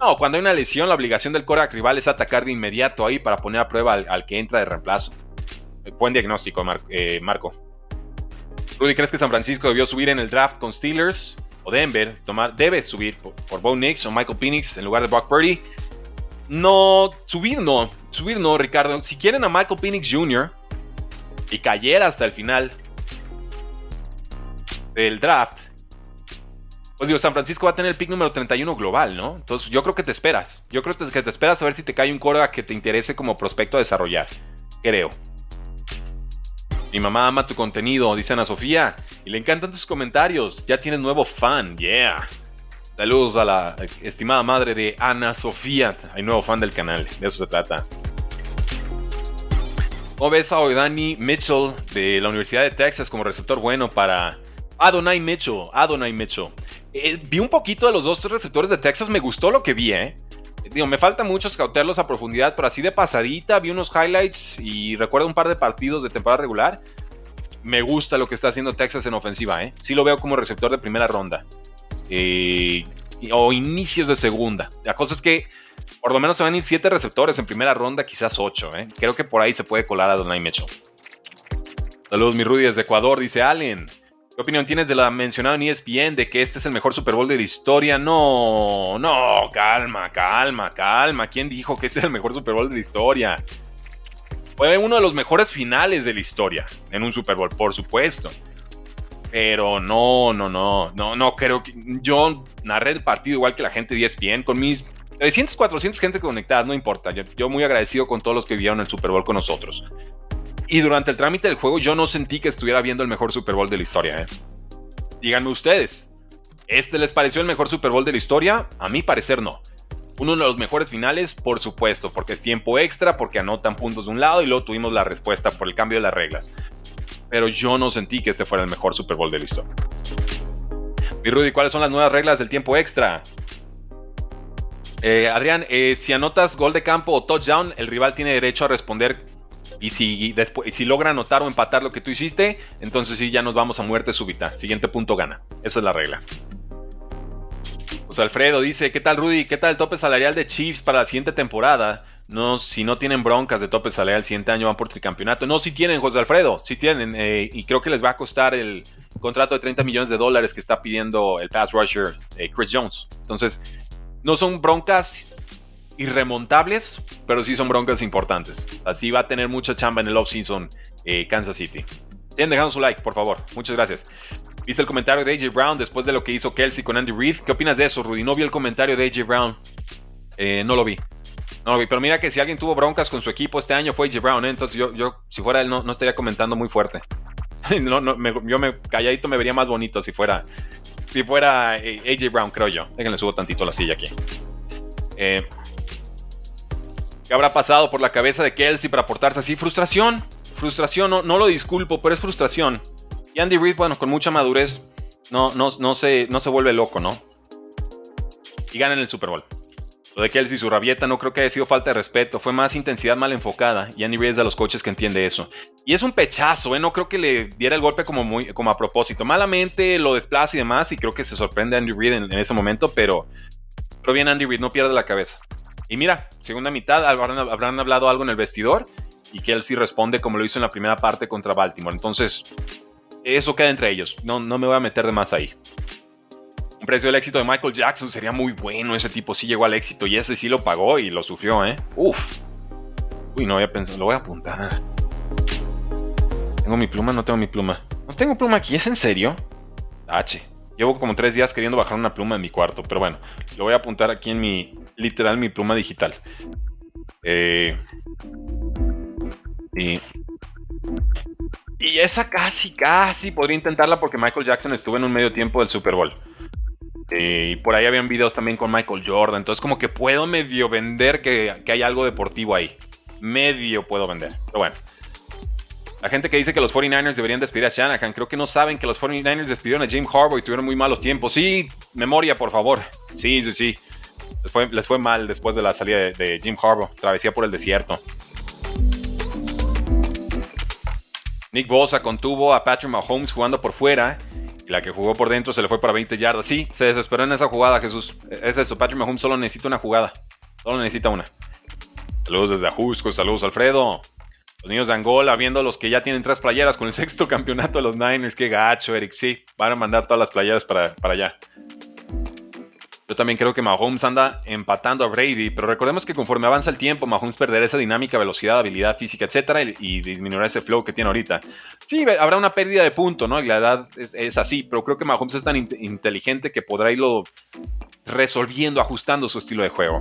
No, cuando hay una lesión, la obligación del coreback rival es atacar de inmediato ahí para poner a prueba al, que entra de reemplazo. Buen diagnóstico, eh, Marco. Rudy, ¿crees que San Francisco debió subir en el draft con Steelers o Denver? Tomar, debe subir por, Bo Nix o Michael Penix en lugar de Brock Purdy. No, subir no, subir no, Ricardo. Si quieren a Michael Penix Jr. y cayera hasta el final del draft, pues digo, San Francisco va a tener el pick número 31 global, ¿no? Entonces yo creo que te esperas. Yo creo que te esperas a ver si te cae un coreback que te interese como prospecto a desarrollar. Creo. Mi mamá ama tu contenido, dice Ana Sofía. Y le encantan tus comentarios. Ya tienes nuevo fan, yeah. Saludos a la estimada madre de Ana Sofía. Hay nuevo fan del canal, de eso se trata. ¿Cómo ves a Mitchell de la Universidad de Texas como receptor bueno para Adonai Mitchell? Adonai Mitchell. Eh, vi un poquito de los dos receptores de Texas, me gustó lo que vi, ¿eh? Digo, me falta mucho scoutearlos a profundidad, pero así de pasadita vi unos highlights y recuerdo un par de partidos de temporada regular. Me gusta lo que está haciendo Texas en ofensiva, ¿eh? Sí lo veo como receptor de primera ronda. Eh, o inicios de segunda. La cosa es que por lo menos se van a ir siete receptores en primera ronda, quizás ocho, ¿eh? Creo que por ahí se puede colar a Donay Mitchell. Saludos, mi Rudy desde Ecuador, dice Allen. ¿Qué opinión tienes de la mencionada en ESPN de que este es el mejor Super Bowl de la historia? No, no, calma, calma, calma. ¿Quién dijo que este es el mejor Super Bowl de la historia? Fue uno de los mejores finales de la historia en un Super Bowl, por supuesto. Pero no, no, no, no, no creo que. Yo narré el partido igual que la gente de ESPN con mis 300, 400 gente conectada, no importa. Yo, yo muy agradecido con todos los que vieron el Super Bowl con nosotros. Y durante el trámite del juego yo no sentí que estuviera viendo el mejor Super Bowl de la historia. ¿eh? Díganme ustedes, ¿este les pareció el mejor Super Bowl de la historia? A mi parecer no. Uno de los mejores finales, por supuesto, porque es tiempo extra, porque anotan puntos de un lado y luego tuvimos la respuesta por el cambio de las reglas. Pero yo no sentí que este fuera el mejor Super Bowl de la historia. Y Rudy, ¿cuáles son las nuevas reglas del tiempo extra? Eh, Adrián, eh, si anotas gol de campo o touchdown, el rival tiene derecho a responder y si, después, si logra anotar o empatar lo que tú hiciste, entonces sí, ya nos vamos a muerte súbita. Siguiente punto gana. Esa es la regla. Pues Alfredo dice, ¿qué tal Rudy? ¿Qué tal el tope salarial de Chiefs para la siguiente temporada? No, si no tienen broncas de tope salarial el siguiente año van por tricampeonato. No, sí tienen, José Alfredo, sí tienen. Eh, y creo que les va a costar el contrato de 30 millones de dólares que está pidiendo el pass rusher eh, Chris Jones. Entonces, no son broncas irremontables, pero sí son broncas importantes. Así va a tener mucha chamba en el offseason eh, Kansas City. Tienen dejando su like, por favor. Muchas gracias. ¿Viste el comentario de AJ Brown después de lo que hizo Kelsey con Andy Reid? ¿Qué opinas de eso, Rudy? No vi el comentario de AJ Brown. Eh, no lo vi. No lo vi. Pero mira que si alguien tuvo broncas con su equipo este año fue AJ Brown, ¿eh? Entonces yo, yo, si fuera él, no, no estaría comentando muy fuerte. no, no, yo me calladito me vería más bonito si fuera, si fuera AJ Brown, creo yo. Déjenle subo tantito la silla aquí. Eh, ¿Qué habrá pasado por la cabeza de Kelsey para portarse así? Frustración. Frustración, no, no lo disculpo, pero es frustración. Y Andy Reid, bueno, con mucha madurez, no, no, no, se, no se vuelve loco, ¿no? Y ganan el Super Bowl. Lo de Kelsey y su rabieta no creo que haya sido falta de respeto, fue más intensidad mal enfocada y Andy Reid es de los coches que entiende eso. Y es un pechazo, ¿eh? no creo que le diera el golpe como, muy, como a propósito. Malamente lo desplaza y demás y creo que se sorprende Andy Reid en, ese momento, pero, pero bien Andy Reid, no pierde la cabeza. Y mira, segunda mitad habrán, habrán hablado algo en el vestidor y Kelsey responde como lo hizo en la primera parte contra Baltimore. Entonces, eso queda entre ellos. No, no me voy a meter de más ahí. Un precio del éxito de Michael Jackson sería muy bueno. Ese tipo sí llegó al éxito y ese sí lo pagó y lo sufrió, ¿eh? Uf. Uy, no había pensado. Lo voy a apuntar. ¿Tengo mi pluma? No tengo mi pluma. No tengo pluma aquí. ¿Es en serio? H. Llevo como tres días queriendo bajar una pluma en mi cuarto. Pero bueno, lo voy a apuntar aquí en mi. Literal, mi pluma digital. Eh. Y. Esa casi, casi podría intentarla porque Michael Jackson estuvo en un medio tiempo del Super Bowl. Eh, y por ahí habían videos también con Michael Jordan. Entonces, como que puedo medio vender que, hay algo deportivo ahí. Medio puedo vender. Pero bueno. La gente que dice que los 49ers deberían despedir a Shanahan, creo que no saben que los 49ers despidieron a Jim Harbaugh y tuvieron muy malos tiempos. Sí, memoria, por favor. Sí, sí, sí. Les fue, mal después de la salida de, Jim Harbaugh. Travesía por el desierto. Nick Bosa contuvo a Patrick Mahomes jugando por fuera la que jugó por dentro se le fue para 20 yardas. Sí, se desesperó en esa jugada, Jesús. Es eso, Patrick Mahomes solo necesita una jugada. Solo necesita una. Saludos desde Ajusco, saludos Alfredo. Los niños de Angola, viendo los que ya tienen tres playeras con el sexto campeonato de los Niners. Qué gacho, Eric. Sí, van a mandar todas las playeras para, para allá. Yo también creo que Mahomes anda empatando a Brady, pero recordemos que conforme avanza el tiempo, Mahomes perderá esa dinámica, velocidad, habilidad física, etcétera, y, disminuirá ese flow que tiene ahorita. Sí, habrá una pérdida de punto, ¿no? Y la edad es, así, pero creo que Mahomes es tan inteligente que podrá irlo resolviendo, ajustando su estilo de juego.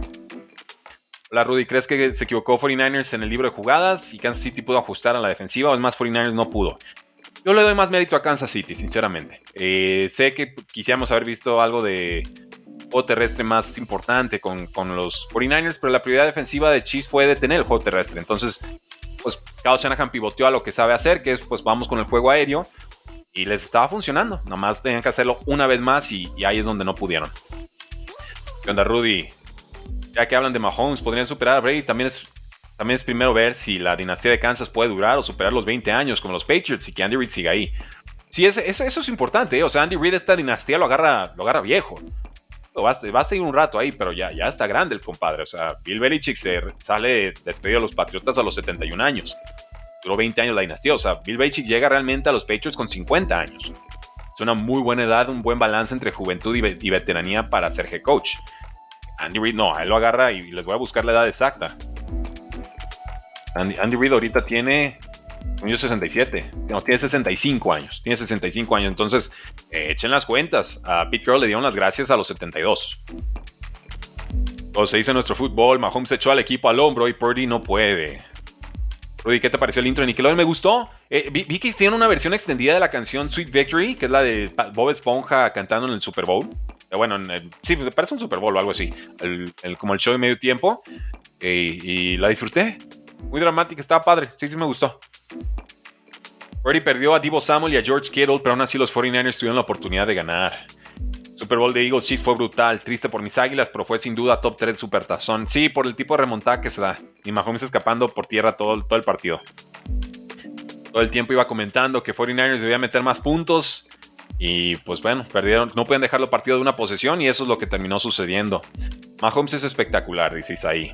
Hola Rudy, ¿crees que se equivocó 49ers en el libro de jugadas y Kansas City pudo ajustar a la defensiva o es más 49ers no pudo? Yo le doy más mérito a Kansas City, sinceramente. Eh, sé que quisiéramos haber visto algo de juego terrestre más importante con, los 49ers, pero la prioridad defensiva de Chiefs fue detener el juego terrestre. Entonces, pues Kyle Shanahan pivoteó a lo que sabe hacer, que es pues vamos con el juego aéreo. Y les estaba funcionando. Nomás tenían que hacerlo una vez más y, ahí es donde no pudieron. ¿Qué onda, Rudy? Ya que hablan de Mahomes, podrían superar a Brady. También es, también es primero ver si la dinastía de Kansas puede durar o superar los 20 años como los Patriots y que Andy Reid siga ahí. Sí, eso es importante. ¿eh? O sea, Andy Reid esta dinastía lo agarra, lo agarra viejo va, a seguir un rato ahí, pero ya, ya está grande el compadre. O sea, Bill Belichick se sale despedido de los Patriotas a los 71 años. Duró 20 años la dinastía. O sea, Bill Belichick llega realmente a los Patriots con 50 años. Es una muy buena edad, un buen balance entre juventud y, veteranía para ser head coach. Andy Reid no, él lo agarra y les voy a buscar la edad exacta. Andy, Reid ahorita tiene yo 67. No, tiene 65 años. Tiene 65 años. Entonces, eh, echen las cuentas. A Pete Carroll le dieron las gracias a los 72. O se dice nuestro fútbol, Mahomes echó al equipo al hombro y Purdy no puede. Rudy, ¿qué te pareció el intro de Nickelodeon? Me gustó. Eh, vi, que hicieron una versión extendida de la canción Sweet Victory, que es la de Bob Esponja cantando en el Super Bowl. Eh, bueno, sí, me parece un Super Bowl o algo así. como el show de medio tiempo. y la disfruté. Muy dramática, estaba padre. Sí, sí me gustó. Brady perdió a Divo Samuel y a George Kittle, pero aún así los 49ers tuvieron la oportunidad de ganar. Super Bowl de Eagles Chiefs fue brutal, triste por mis águilas, pero fue sin duda top 3 supertazón. Sí, por el tipo de remontada que se da. Y Mahomes escapando por tierra todo, todo el partido. Todo el tiempo iba comentando que 49ers debía meter más puntos. Y pues bueno, perdieron, no pueden dejarlo partido de una posesión y eso es lo que terminó sucediendo. Mahomes es espectacular, dice ahí.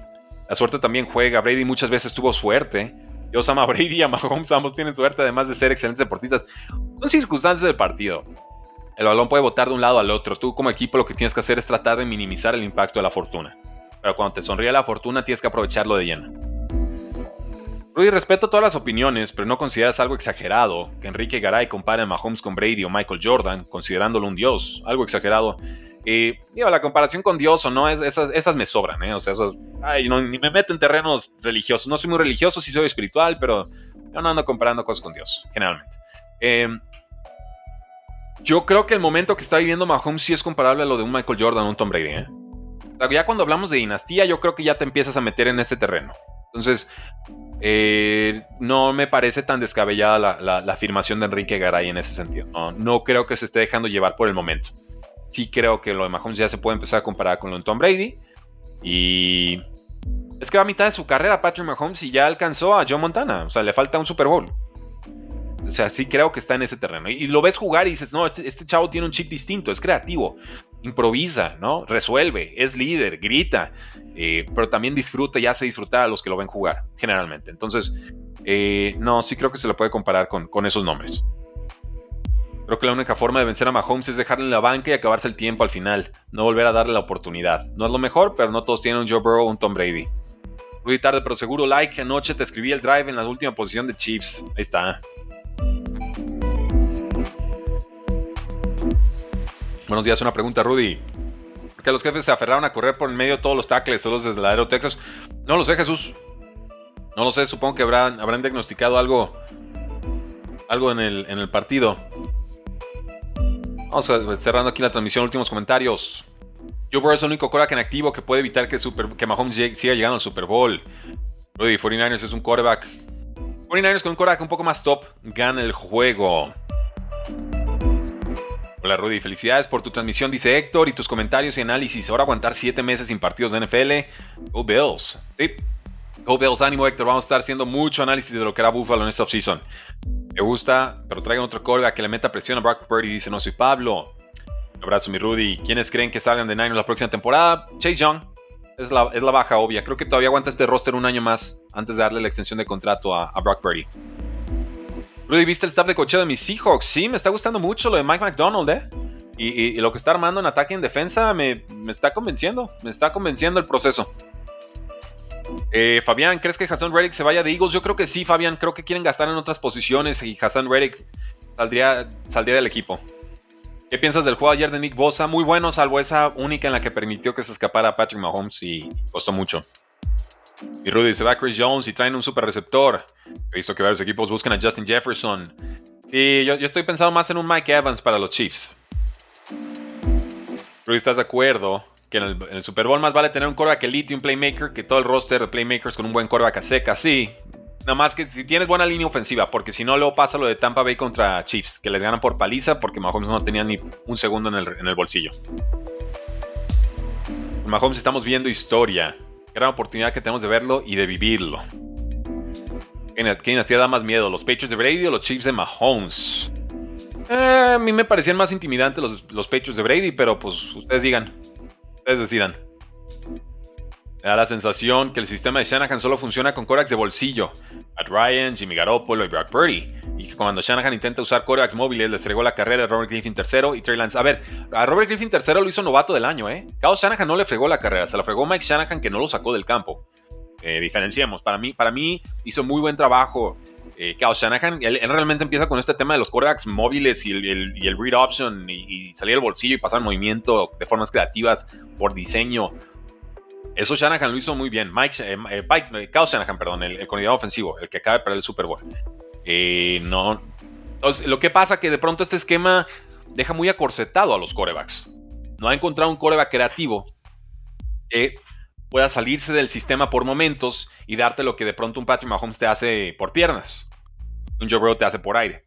La suerte también juega. Brady muchas veces tuvo suerte yo, Sama Brady y Mahomes ambos tienen suerte, además de ser excelentes deportistas. Son circunstancias del partido. El balón puede botar de un lado al otro. Tú como equipo lo que tienes que hacer es tratar de minimizar el impacto de la fortuna. Pero cuando te sonríe la fortuna tienes que aprovecharlo de lleno. Rudy, respeto todas las opiniones, pero no consideras algo exagerado que Enrique Garay compare a Mahomes con Brady o Michael Jordan, considerándolo un dios. Algo exagerado. Y digo, la comparación con Dios o no, esas, esas me sobran, ¿eh? O sea, esos, ay, no, ni me meto en terrenos religiosos. No soy muy religioso, sí soy espiritual, pero yo no ando comparando cosas con Dios, generalmente. Em, Yo creo que el momento que está viviendo Mahomes sí es comparable a lo de un Michael Jordan o un Tom Brady. ¿eh? ya cuando hablamos de dinastía, yo creo que ya te empiezas a meter en este terreno. Entonces, eh, no me parece tan descabellada la, afirmación de Enrique Garay en ese sentido. No, creo que se esté dejando llevar por el momento. Sí creo que lo de Mahomes ya se puede empezar a comparar con lo de Tom Brady. Y es que va a mitad de su carrera Patrick Mahomes y ya alcanzó a Joe Montana. O sea, le falta un Super Bowl. O sea, sí creo que está en ese terreno. Y, lo ves jugar y dices, no, este, este, chavo tiene un chip distinto, es creativo, improvisa, ¿no? Resuelve, es líder, grita, eh, pero también disfruta y hace disfrutar a los que lo ven jugar, generalmente. Entonces, eh, no, sí creo que se le puede comparar con, con esos nombres. Creo que la única forma de vencer a Mahomes es dejarle en la banca y acabarse el tiempo al final, no volver a darle la oportunidad. No es lo mejor, pero no todos tienen un Joe Burrow o un Tom Brady. Muy tarde, pero seguro like. Anoche te escribí el drive en la última posición de Chiefs. Ahí está. Buenos días, una pregunta, Rudy. ¿Por los jefes se aferraron a correr por en medio todos los tackles solos desde el aero Texas? No lo sé, Jesús. No lo sé, supongo que habrán, habrán diagnosticado algo, algo en el, en el partido. Vamos a, cerrando aquí la transmisión, últimos comentarios. Joe Burrow es el único coreback en activo que puede evitar que, super, que Mahomes siga llegando al Super Bowl. Rudy, 49ers es un quarterback. 49ers con un quarterback un poco más top gana el juego. Hola Rudy, felicidades por tu transmisión, dice Héctor, y tus comentarios y análisis. Ahora aguantar 7 meses sin partidos de NFL. Go Bills. Sí. Go Bills, ánimo Héctor. Vamos a estar haciendo mucho análisis de lo que era Buffalo en esta offseason. Me gusta, pero traigan otro a que le meta presión a Brock Purdy. Dice, no soy Pablo. Un abrazo, mi Rudy. ¿Quiénes creen que salgan de Niners la próxima temporada? Chase Young. Es la, es la, baja obvia. Creo que todavía aguanta este roster un año más antes de darle la extensión de contrato a Brock Purdy. Rudy, ¿viste el staff de cocheo de mis Seahawks? Sí, me está gustando mucho lo de Mike McDonald, ¿eh? Y, lo que está armando en ataque y en defensa me, está convenciendo. Me está convenciendo el proceso. Eh, Fabián, ¿crees que Hassan Reddick se vaya de Eagles? Yo creo que sí, Fabián. Creo que quieren gastar en otras posiciones y Hassan Reddick saldría, saldría del equipo. ¿Qué piensas del juego ayer de Nick Bosa? Muy bueno, salvo esa única en la que permitió que se escapara Patrick Mahomes y costó mucho. Y Rudy se va Chris Jones y traen un super receptor. He visto que varios equipos buscan a Justin Jefferson. Sí, yo, estoy pensando más en un Mike Evans para los Chiefs. Rudy, ¿estás de acuerdo? Que en el, Super Bowl más vale tener un quarterback elite y un playmaker que todo el roster de playmakers con un buen quarterback a seca. Sí, nada más que si tienes buena línea ofensiva, porque si no, luego pasa lo de Tampa Bay contra Chiefs, que les ganan por paliza porque Mahomes no tenía ni un segundo en el, bolsillo. Mahomes estamos viendo historia gran oportunidad que tenemos de verlo y de vivirlo. ¿Qué dinastía da más miedo? ¿Los Patriots de Brady o los Chiefs de Mahomes? Eh, a mí me parecían más intimidantes los, los Patriots de Brady, pero pues ustedes digan. Ustedes decidan. Me da la sensación que el sistema de Shanahan solo funciona con corebacks de bolsillo. Matt Ryan, Jimmy Garoppolo y Brock Purdy. Y cuando Shanahan intenta usar corebacks móviles, les fregó la carrera a Robert Griffin III y Trey Lance. A ver, a Robert Griffin III lo hizo novato del año, ¿eh? Kyle Shanahan no le fregó la carrera, se la fregó Mike Shanahan que no lo sacó del campo. Eh, diferenciemos. Para mí, para mí hizo muy buen trabajo eh, Shanahan. Él, realmente empieza con este tema de los corebacks móviles y el, read option y, salir del bolsillo y pasar movimiento de formas creativas por diseño. Eso Shanahan lo hizo muy bien. Mike, eh, eh, eh Shanahan, perdón, el, el ofensivo, el que acaba de perder el Super Bowl. Eh, no. Entonces, lo que pasa que de pronto este esquema deja muy acorsetado a los corebacks. No ha encontrado un coreback creativo que pueda salirse del sistema por momentos y darte lo que de pronto un Patrick Mahomes te hace por piernas. Un Joe Burrow te hace por aire.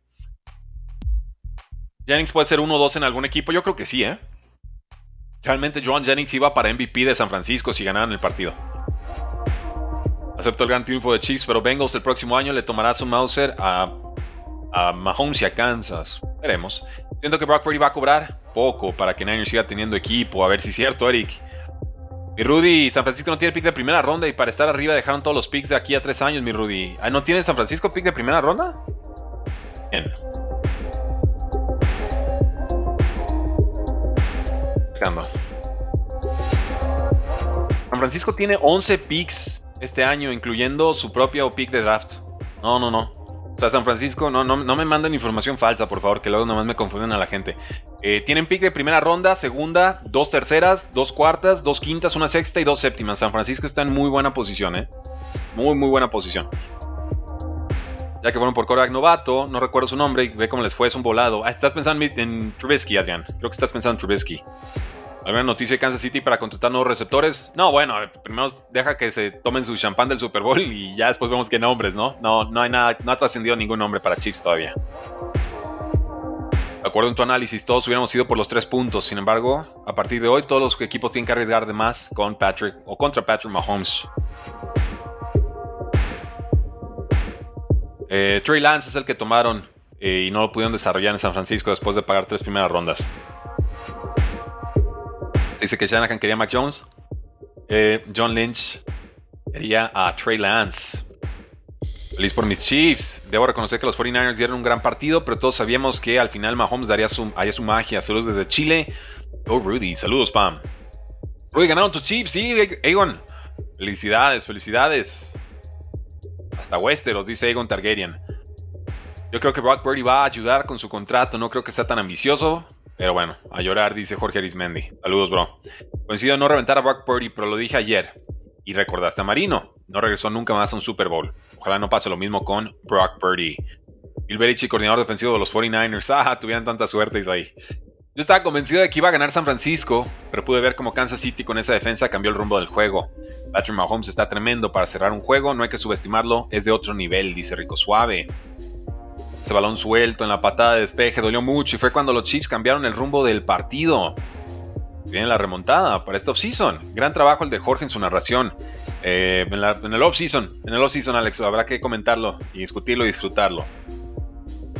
Jennings puede ser 1-2 en algún equipo, yo creo que sí, ¿eh? Realmente Joan Jennings iba para MVP de San Francisco si ganaran el partido. Acepto el gran triunfo de Chiefs, pero Bengals el próximo año le tomará su Mauser a, a Mahomes y a Kansas. Veremos. Siento que Brock Purdy va a cobrar poco para que Niners siga teniendo equipo. A ver si es cierto, Eric. Mi Rudy, San Francisco no tiene pick de primera ronda y para estar arriba dejaron todos los picks de aquí a tres años, mi Rudy. Ah, ¿No tiene San Francisco pick de primera ronda? Bien. San Francisco tiene 11 picks este año, incluyendo su propio pick de draft. No, no, no. O sea, San Francisco, no, no, no me manden información falsa, por favor, que luego nomás me confunden a la gente. Eh, tienen pick de primera ronda, segunda, dos terceras, dos cuartas, dos quintas, una sexta y dos séptimas. San Francisco está en muy buena posición, ¿eh? Muy, muy buena posición. Ya que fueron por quarterback novato, no recuerdo su nombre, y ve cómo les fue, es un volado. Ah, estás pensando en Trubisky, Adrián. Creo que estás pensando en Trubisky. ¿Alguna noticia de Kansas City para contratar nuevos receptores? No, bueno, primero deja que se tomen su champán del Super Bowl y ya después vemos qué nombres, ¿no? No, no hay nada, no ha trascendido ningún nombre para Chiefs todavía. De acuerdo en tu análisis, todos hubiéramos ido por los tres puntos. Sin embargo, a partir de hoy, todos los equipos tienen que arriesgar de más con Patrick o contra Patrick Mahomes. Eh, Trey Lance es el que tomaron eh, y no lo pudieron desarrollar en San Francisco después de pagar tres primeras rondas. Dice que Shanahan quería a Mac Jones. Eh, John Lynch quería a Trey Lance. Feliz por mis Chiefs. Debo reconocer que los 49ers dieron un gran partido, pero todos sabíamos que al final Mahomes daría su, haría su magia. Saludos desde Chile. Oh, Rudy. Saludos, Pam. Rudy, ganaron tus Chiefs. Sí, Egon. Felicidades, felicidades. Hasta Westeros, dice Egon Targaryen. Yo creo que Brock Purdy va a ayudar con su contrato. No creo que sea tan ambicioso. Pero bueno, a llorar, dice Jorge Arismendi. Saludos, bro. Coincido en no reventar a Brock Purdy, pero lo dije ayer. Y recordaste a Marino. No regresó nunca más a un Super Bowl. Ojalá no pase lo mismo con Brock Purdy. Bill coordinador defensivo de los 49ers. Ah, tuvieran tanta suerte ahí. Yo estaba convencido de que iba a ganar San Francisco, pero pude ver cómo Kansas City con esa defensa cambió el rumbo del juego. Patrick Mahomes está tremendo para cerrar un juego, no hay que subestimarlo, es de otro nivel, dice Rico Suave balón suelto en la patada de despeje dolió mucho y fue cuando los Chiefs cambiaron el rumbo del partido. Viene la remontada para este offseason. Gran trabajo el de Jorge en su narración. Eh, en, el offseason, en el offseason, Alex, habrá que comentarlo y discutirlo y disfrutarlo.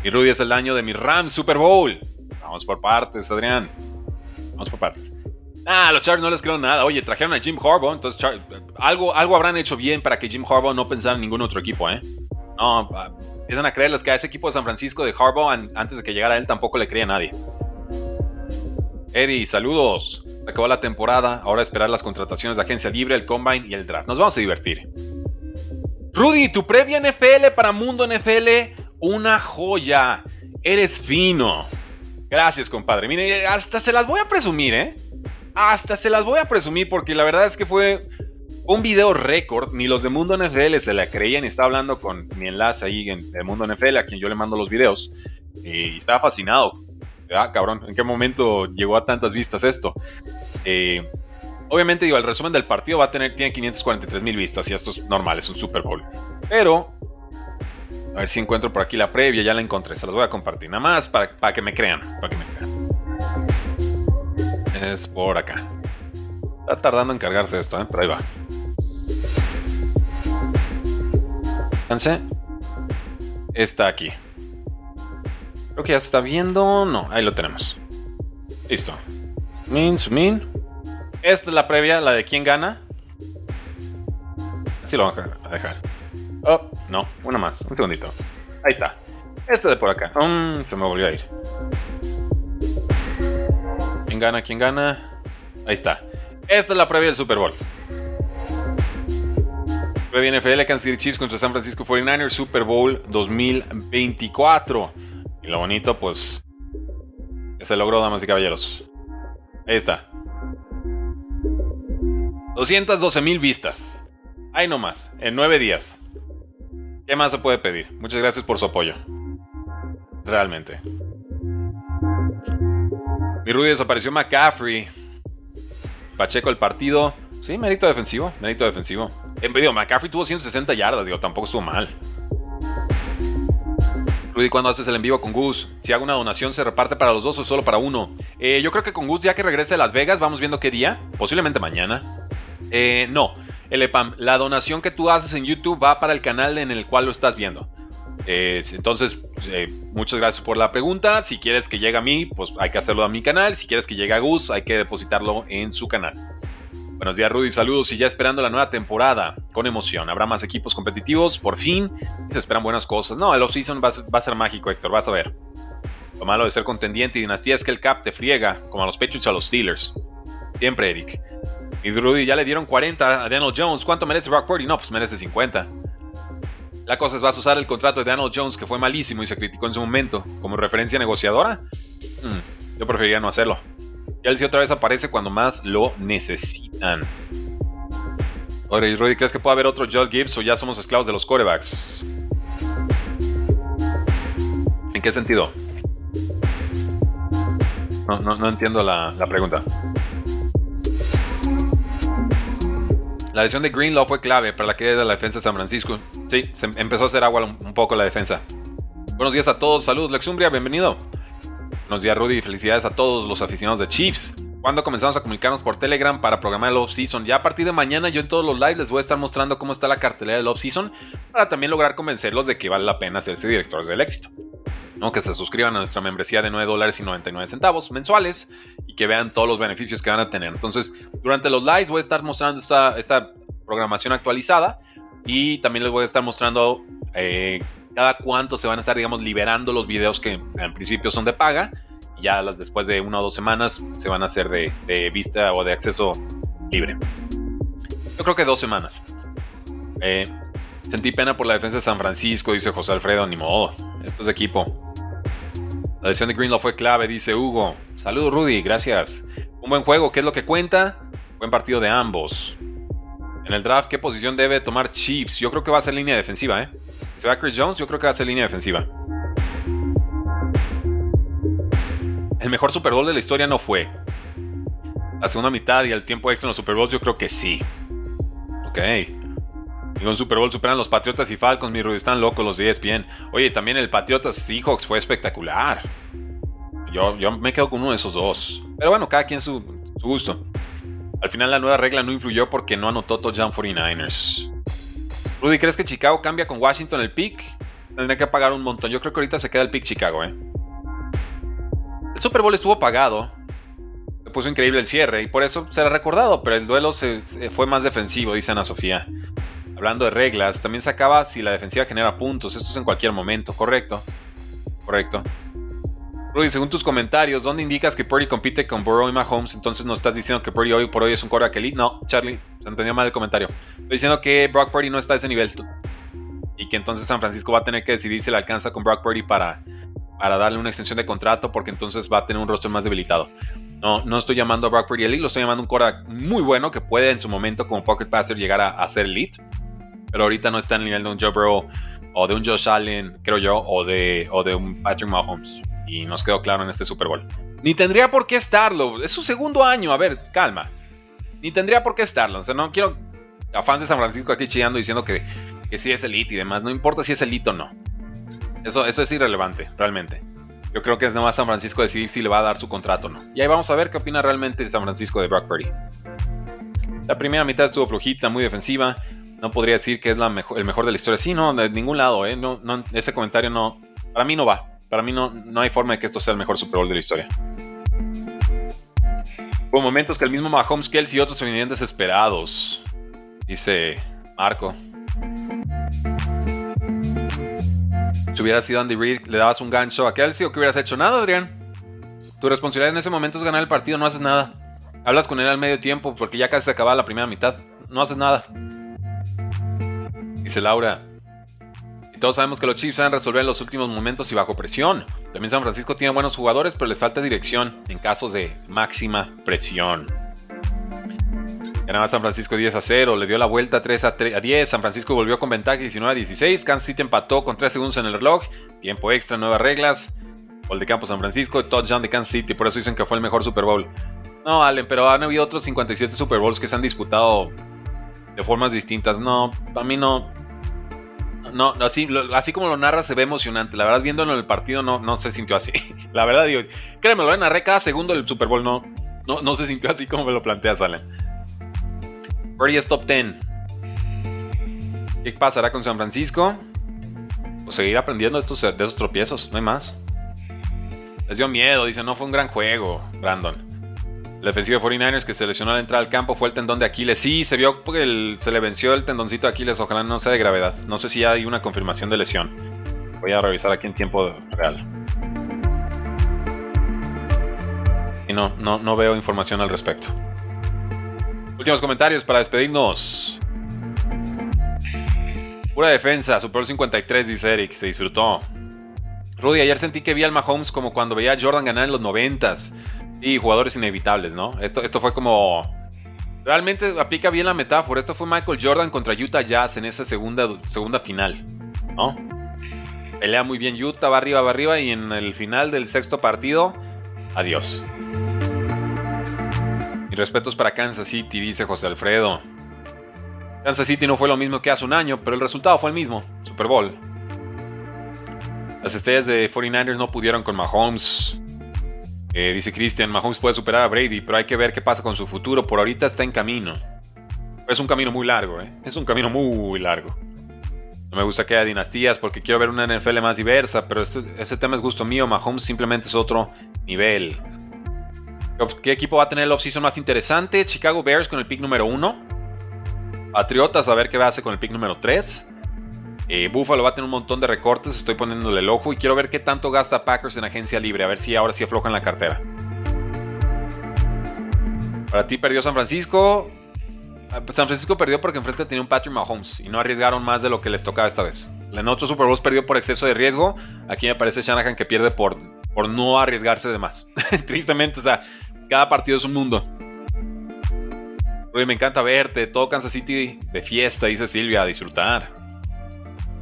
Y Rudy es el año de mi Rams Super Bowl. Vamos por partes, Adrián. Vamos por partes. Ah, los Chargers no les creo nada. Oye, trajeron a Jim Harbaugh, entonces algo, algo habrán hecho bien para que Jim Harbaugh no pensara en ningún otro equipo, ¿eh? No, empiezan a creerles que a ese equipo de San Francisco de Harbaugh, antes de que llegara él, tampoco le creía nadie. Eddie, saludos. Acabó la temporada, ahora esperar las contrataciones de agencia libre, el combine y el draft. Nos vamos a divertir. Rudy, tu previa NFL para Mundo NFL, una joya. Eres fino. Gracias, compadre. Mire, hasta se las voy a presumir, ¿eh? Hasta se las voy a presumir porque la verdad es que fue un video récord, ni los de Mundo NFL se la creían estaba hablando con mi enlace ahí en Mundo NFL, a quien yo le mando los videos, y estaba fascinado. Ah, cabrón, ¿en qué momento llegó a tantas vistas esto? Eh, obviamente, digo, el resumen del partido va a tener, tiene 543 mil vistas y esto es normal, es un Super Bowl. Pero, a ver si encuentro por aquí la previa, ya la encontré, se las voy a compartir, nada más para, para que me crean, para que me crean. Es por acá. Está tardando en cargarse esto, ¿eh? pero ahí va. Está aquí. Creo que ya está viendo. No, ahí lo tenemos. Listo. Min, min. Esta es la previa, la de quién gana. Así lo vamos a dejar. Oh, no, una más. Un segundito. Ahí está. Este de por acá. Um, se me volvió a ir. ¿Quién gana? ¿Quién gana? Ahí está. Esta es la previa del Super Bowl. Previa NFL, Kansas City Chiefs contra San Francisco 49ers, Super Bowl 2024. Y lo bonito, pues, que se logró, damas y caballeros. Ahí está. 212 mil vistas. Ahí nomás, en nueve días. ¿Qué más se puede pedir? Muchas gracias por su apoyo. Realmente. Mi Rudy desapareció McCaffrey. Pacheco el partido. Sí, mérito defensivo, mérito defensivo. En medio, McCaffrey tuvo 160 yardas, digo, tampoco estuvo mal. Rudy, ¿cuándo haces el en vivo con Gus? Si hago una donación, ¿se reparte para los dos o solo para uno? Eh, yo creo que con Gus, ya que regrese a Las Vegas, vamos viendo qué día. Posiblemente mañana. Eh, no, EPAM, la donación que tú haces en YouTube va para el canal en el cual lo estás viendo. Eh, entonces, muchas gracias por la pregunta. Si quieres que llegue a mí, pues hay que hacerlo a mi canal. Si quieres que llegue a Gus, hay que depositarlo en su canal. Buenos días, Rudy. Saludos y ya esperando la nueva temporada con emoción. Habrá más equipos competitivos, por fin. se esperan buenas cosas. No, el off-season va, a ser mágico, Héctor. Vas a ver. Lo malo de ser contendiente y dinastía es que el cap te friega, como a los Patriots a los Steelers. Siempre, Eric. Y Rudy ya le dieron 40 a Daniel Jones. ¿Cuánto merece Brock Purdy? No, pues merece 50. La cosa es, ¿vas a usar el contrato de Daniel Jones, que fue malísimo y se criticó en su momento, como referencia negociadora? Hmm, yo preferiría no hacerlo. Y sí otra vez aparece cuando más lo necesitan. Oye, Rudy, ¿crees que puede haber otro Josh Gibbs o ya somos esclavos de los corebacks? ¿En qué sentido? No, entiendo la, pregunta. La lesión de Greenlaw fue clave para la caída de la defensa de San Francisco. Sí, empezó a hacer agua un poco la defensa. Buenos días a todos, saludos Lexumbria, bienvenido. Buenos días Rudy, felicidades a todos los aficionados de Chiefs. Cuando comenzamos a comunicarnos por Telegram para programar el off-season. Ya a partir de mañana yo en todos los lives les voy a estar mostrando cómo está la cartelera del off-season para también lograr convencerlos de que vale la pena hacerse directores del éxito. ¿no? Que se suscriban a nuestra membresía de 9 dólares y 99 centavos mensuales y que vean todos los beneficios que van a tener. Entonces, durante los lives voy a estar mostrando esta, esta programación actualizada y también les voy a estar mostrando eh, cada cuánto se van a estar, digamos, liberando los videos que en principio son de paga. Ya después de una o dos semanas se van a hacer de, vista o de acceso libre. Yo creo que dos semanas. Eh, sentí pena por la defensa de San Francisco, dice José Alfredo, ni modo. Esto es equipo. La lesión de Greenlaw fue clave, dice Hugo. Saludos, Rudy, gracias. Un buen juego, ¿qué es lo que cuenta? Buen partido de ambos. En el draft, ¿qué posición debe tomar Chiefs? Yo creo que va a ser línea defensiva, ¿eh? Si va Chris Jones, yo creo que va a ser línea defensiva. El mejor Super Bowl de la historia no fue. La segunda mitad y el tiempo extra en los Super Bowls, yo creo que sí. Ok. Un Super Bowl superan los Patriotas y Falcons, mi Rudy, están locos los 10 bien. Oye, también el Patriotas Seahawks fue espectacular. Yo, yo me quedo con uno de esos dos. Pero bueno, cada quien su, su gusto. Al final la nueva regla no influyó porque no anotó touchdown 49ers. Rudy, ¿crees que Chicago cambia con Washington el pick? Tendría que pagar un montón. Yo creo que ahorita se queda el pick Chicago, ¿eh? El Super Bowl estuvo pagado. Se puso increíble el cierre y por eso será recordado, pero el duelo fue más defensivo, dice Ana Sofía. Hablando de reglas, también se acaba si la defensiva genera puntos. Esto es en cualquier momento, ¿correcto? Correcto. Rudy, según tus comentarios, ¿dónde indicas que Purdy compite con Burrow y Mahomes? Entonces no estás diciendo que Purdy hoy por hoy es un quarterback elite. No, Charlie, se entendió mal el comentario. Estoy diciendo que Brock Purdy no está a ese nivel. Y que entonces San Francisco va a tener que decidir si le alcanza con Brock Purdy para, para darle una extensión de contrato, porque entonces va a tener un rostro más debilitado. No, no estoy llamando a Brock Purdy elite, lo estoy llamando un quarterback muy bueno que puede en su momento como pocket passer llegar a, a ser elite pero ahorita no está en el nivel de un Joe Burrow o de un Josh Allen, creo yo, o de, o de un Patrick Mahomes. Y nos quedó claro en este Super Bowl. Ni tendría por qué estarlo. Es su segundo año. A ver, calma. Ni tendría por qué estarlo. O sea, no quiero a fans de San Francisco aquí chillando diciendo que, que sí es elite y demás. No importa si es elite o no. Eso, eso es irrelevante, realmente. Yo creo que es nada más San Francisco decidir si le va a dar su contrato o no. Y ahí vamos a ver qué opina realmente San Francisco de Brock Purdy. La primera mitad estuvo flojita, muy defensiva no podría decir que es la el mejor de la historia. Sí, no, de ningún lado, ¿eh? No, ese comentario no. Para mí no va. Para mí no, no hay forma de que esto sea el mejor Super Bowl de la historia. Hubo momentos que el mismo Mahomes, Kelsey y otros se venían desesperados. Dice Marco. Si hubiera sido Andy Reid, ¿le dabas un gancho a Kelsey o que hubieras hecho nada, Adrián? Tu responsabilidad en ese momento es ganar el partido, no haces nada. Hablas con él al medio tiempo porque ya casi se acaba la primera mitad. No haces nada. Dice Laura. Y todos sabemos que los Chiefs saben resolver en los últimos momentos y bajo presión. También San Francisco tiene buenos jugadores, pero les falta dirección en casos de máxima presión. Ganaba San Francisco 10 a 0, le dio la vuelta 3 a, 10. San Francisco volvió con ventaja 19 a 16. Kansas City empató con 3 segundos en el reloj. Tiempo extra, nuevas reglas. Gol de campo San Francisco, touchdown de Kansas City. Por eso dicen que fue el mejor Super Bowl. No, Allen, pero han habido otros 57 Super Bowls que se han disputado de formas distintas. No, a mí no. No, así, así como lo narra se ve emocionante. La verdad, viéndolo en el partido no, no se sintió así. La verdad, digo, créeme, lo narré cada segundo del Super Bowl. No, no, no se sintió así como me lo plantea Salen. Birdie es top 10. ¿Qué pasará con San Francisco? Pues seguir aprendiendo estos, de esos tropiezos, no hay más. Les dio miedo, dice, no fue un gran juego, Brandon. La defensiva de 49ers que se lesionó al entrar al campo fue el tendón de Aquiles. Sí, se vio porque se le venció el tendoncito de Aquiles. Ojalá no sea de gravedad. No sé si hay una confirmación de lesión. Voy a revisar aquí en tiempo real. Y no, no, no veo información al respecto. Últimos comentarios para despedirnos. Pura defensa, Super 53, dice Eric. Se disfrutó. Rudy, ayer sentí que vi al Mahomes como cuando veía a Jordan ganar en los 90s. Y jugadores inevitables, ¿no? Esto, esto fue como. Realmente aplica bien la metáfora. Esto fue Michael Jordan contra Utah Jazz en esa segunda, segunda final, ¿no? Pelea muy bien Utah, va arriba, va arriba y en el final del sexto partido, adiós. Y respetos para Kansas City, dice José Alfredo. Kansas City no fue lo mismo que hace un año, pero el resultado fue el mismo, Super Bowl. Las estrellas de 49ers no pudieron con Mahomes. Eh, dice Christian, Mahomes puede superar a Brady, pero hay que ver qué pasa con su futuro. Por ahorita está en camino. Es un camino muy largo, ¿eh? Es un camino muy largo. No me gusta que haya dinastías porque quiero ver una NFL más diversa, pero este, ese tema es gusto mío. Mahomes simplemente es otro nivel. ¿Qué equipo va a tener el offseason más interesante? Chicago Bears con el pick número 1. Patriotas a ver qué va a hacer con el pick número 3. Eh, Buffalo va a tener un montón de recortes, estoy poniéndole el ojo y quiero ver qué tanto gasta Packers en agencia libre, a ver si ahora sí aflojan la cartera. Para ti perdió San Francisco. Ah, pues San Francisco perdió porque enfrente tenía un Patrick Mahomes y no arriesgaron más de lo que les tocaba esta vez. En otro Super Bowl perdió por exceso de riesgo. Aquí me parece Shanahan que pierde por, por no arriesgarse de más. Tristemente, o sea, cada partido es un mundo. me encanta verte. Todo Kansas City de fiesta, dice Silvia, a disfrutar.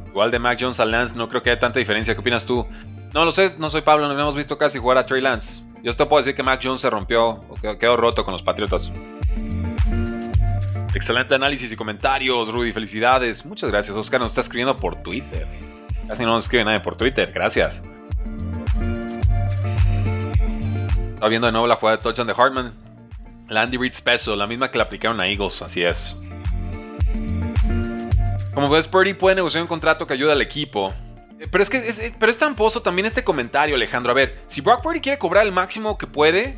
Igual de Mac Jones a Lance, no creo que haya tanta diferencia. ¿Qué opinas tú? No lo sé, no soy Pablo, no hemos visto casi jugar a Trey Lance. Yo te puedo decir que Mac Jones se rompió quedó, roto con los Patriotas. Excelente análisis y comentarios, Rudy. Felicidades. Muchas gracias. Oscar nos está escribiendo por Twitter. Casi no nos escribe nadie por Twitter. Gracias. Está viendo de nuevo la jugada de touchdown de Hartman. Landy Reed Special, la misma que le aplicaron a Eagles. Así es. Como ves, Purdy puede negociar un contrato que ayude al equipo. Eh, pero es que es, pero es tramposo también este comentario, Alejandro. A ver, si Brock Purdy quiere cobrar el máximo que puede,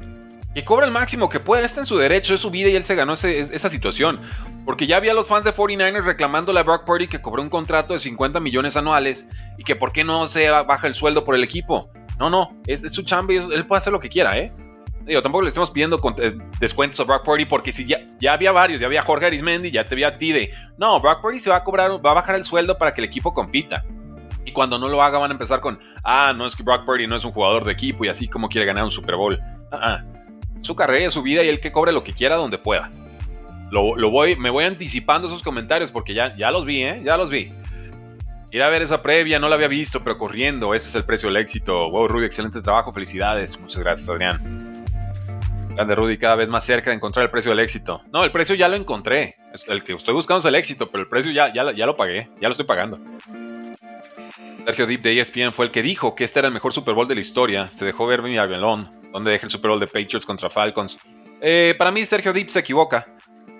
que cobra el máximo que puede, está en su derecho, es su vida y él se ganó esa situación. Porque ya había los fans de 49ers reclamándole a Brock Purdy que cobró un contrato de 50 millones anuales y que por qué no se baja el sueldo por el equipo. No, no, es, es su chamba y él puede hacer lo que quiera, ¿eh? Digo, tampoco le estamos pidiendo eh, descuentos a Brock Purdy porque si ya, ya había varios, ya había Jorge Arismendi, ya te había a ti no, Brock Purdy se va a cobrar, va a bajar el sueldo para que el equipo compita. Y cuando no lo haga van a empezar con, ah, no es que Brock Purdy no es un jugador de equipo y así como quiere ganar un Super Bowl. Ah, Su carrera, su vida y él que cobre lo que quiera donde pueda. Lo, voy, me voy anticipando esos comentarios porque ya, ya los vi, ¿eh? Ya los vi. Ir a ver esa previa, no la había visto, pero corriendo, ese es el precio del éxito. Wow, Rudy, excelente trabajo, felicidades. Muchas gracias, Adrián. Grande Rudy, cada vez más cerca de encontrar el precio del éxito. No, el precio ya lo encontré. El que estoy buscando es el éxito, pero el precio ya, ya, ya lo pagué, ya lo estoy pagando. Sergio Deep de ESPN fue el que dijo que este era el mejor Super Bowl de la historia. Se dejó ver mi avión, donde deja el Super Bowl de Patriots contra Falcons. Eh, para mí, Sergio Deep se equivoca.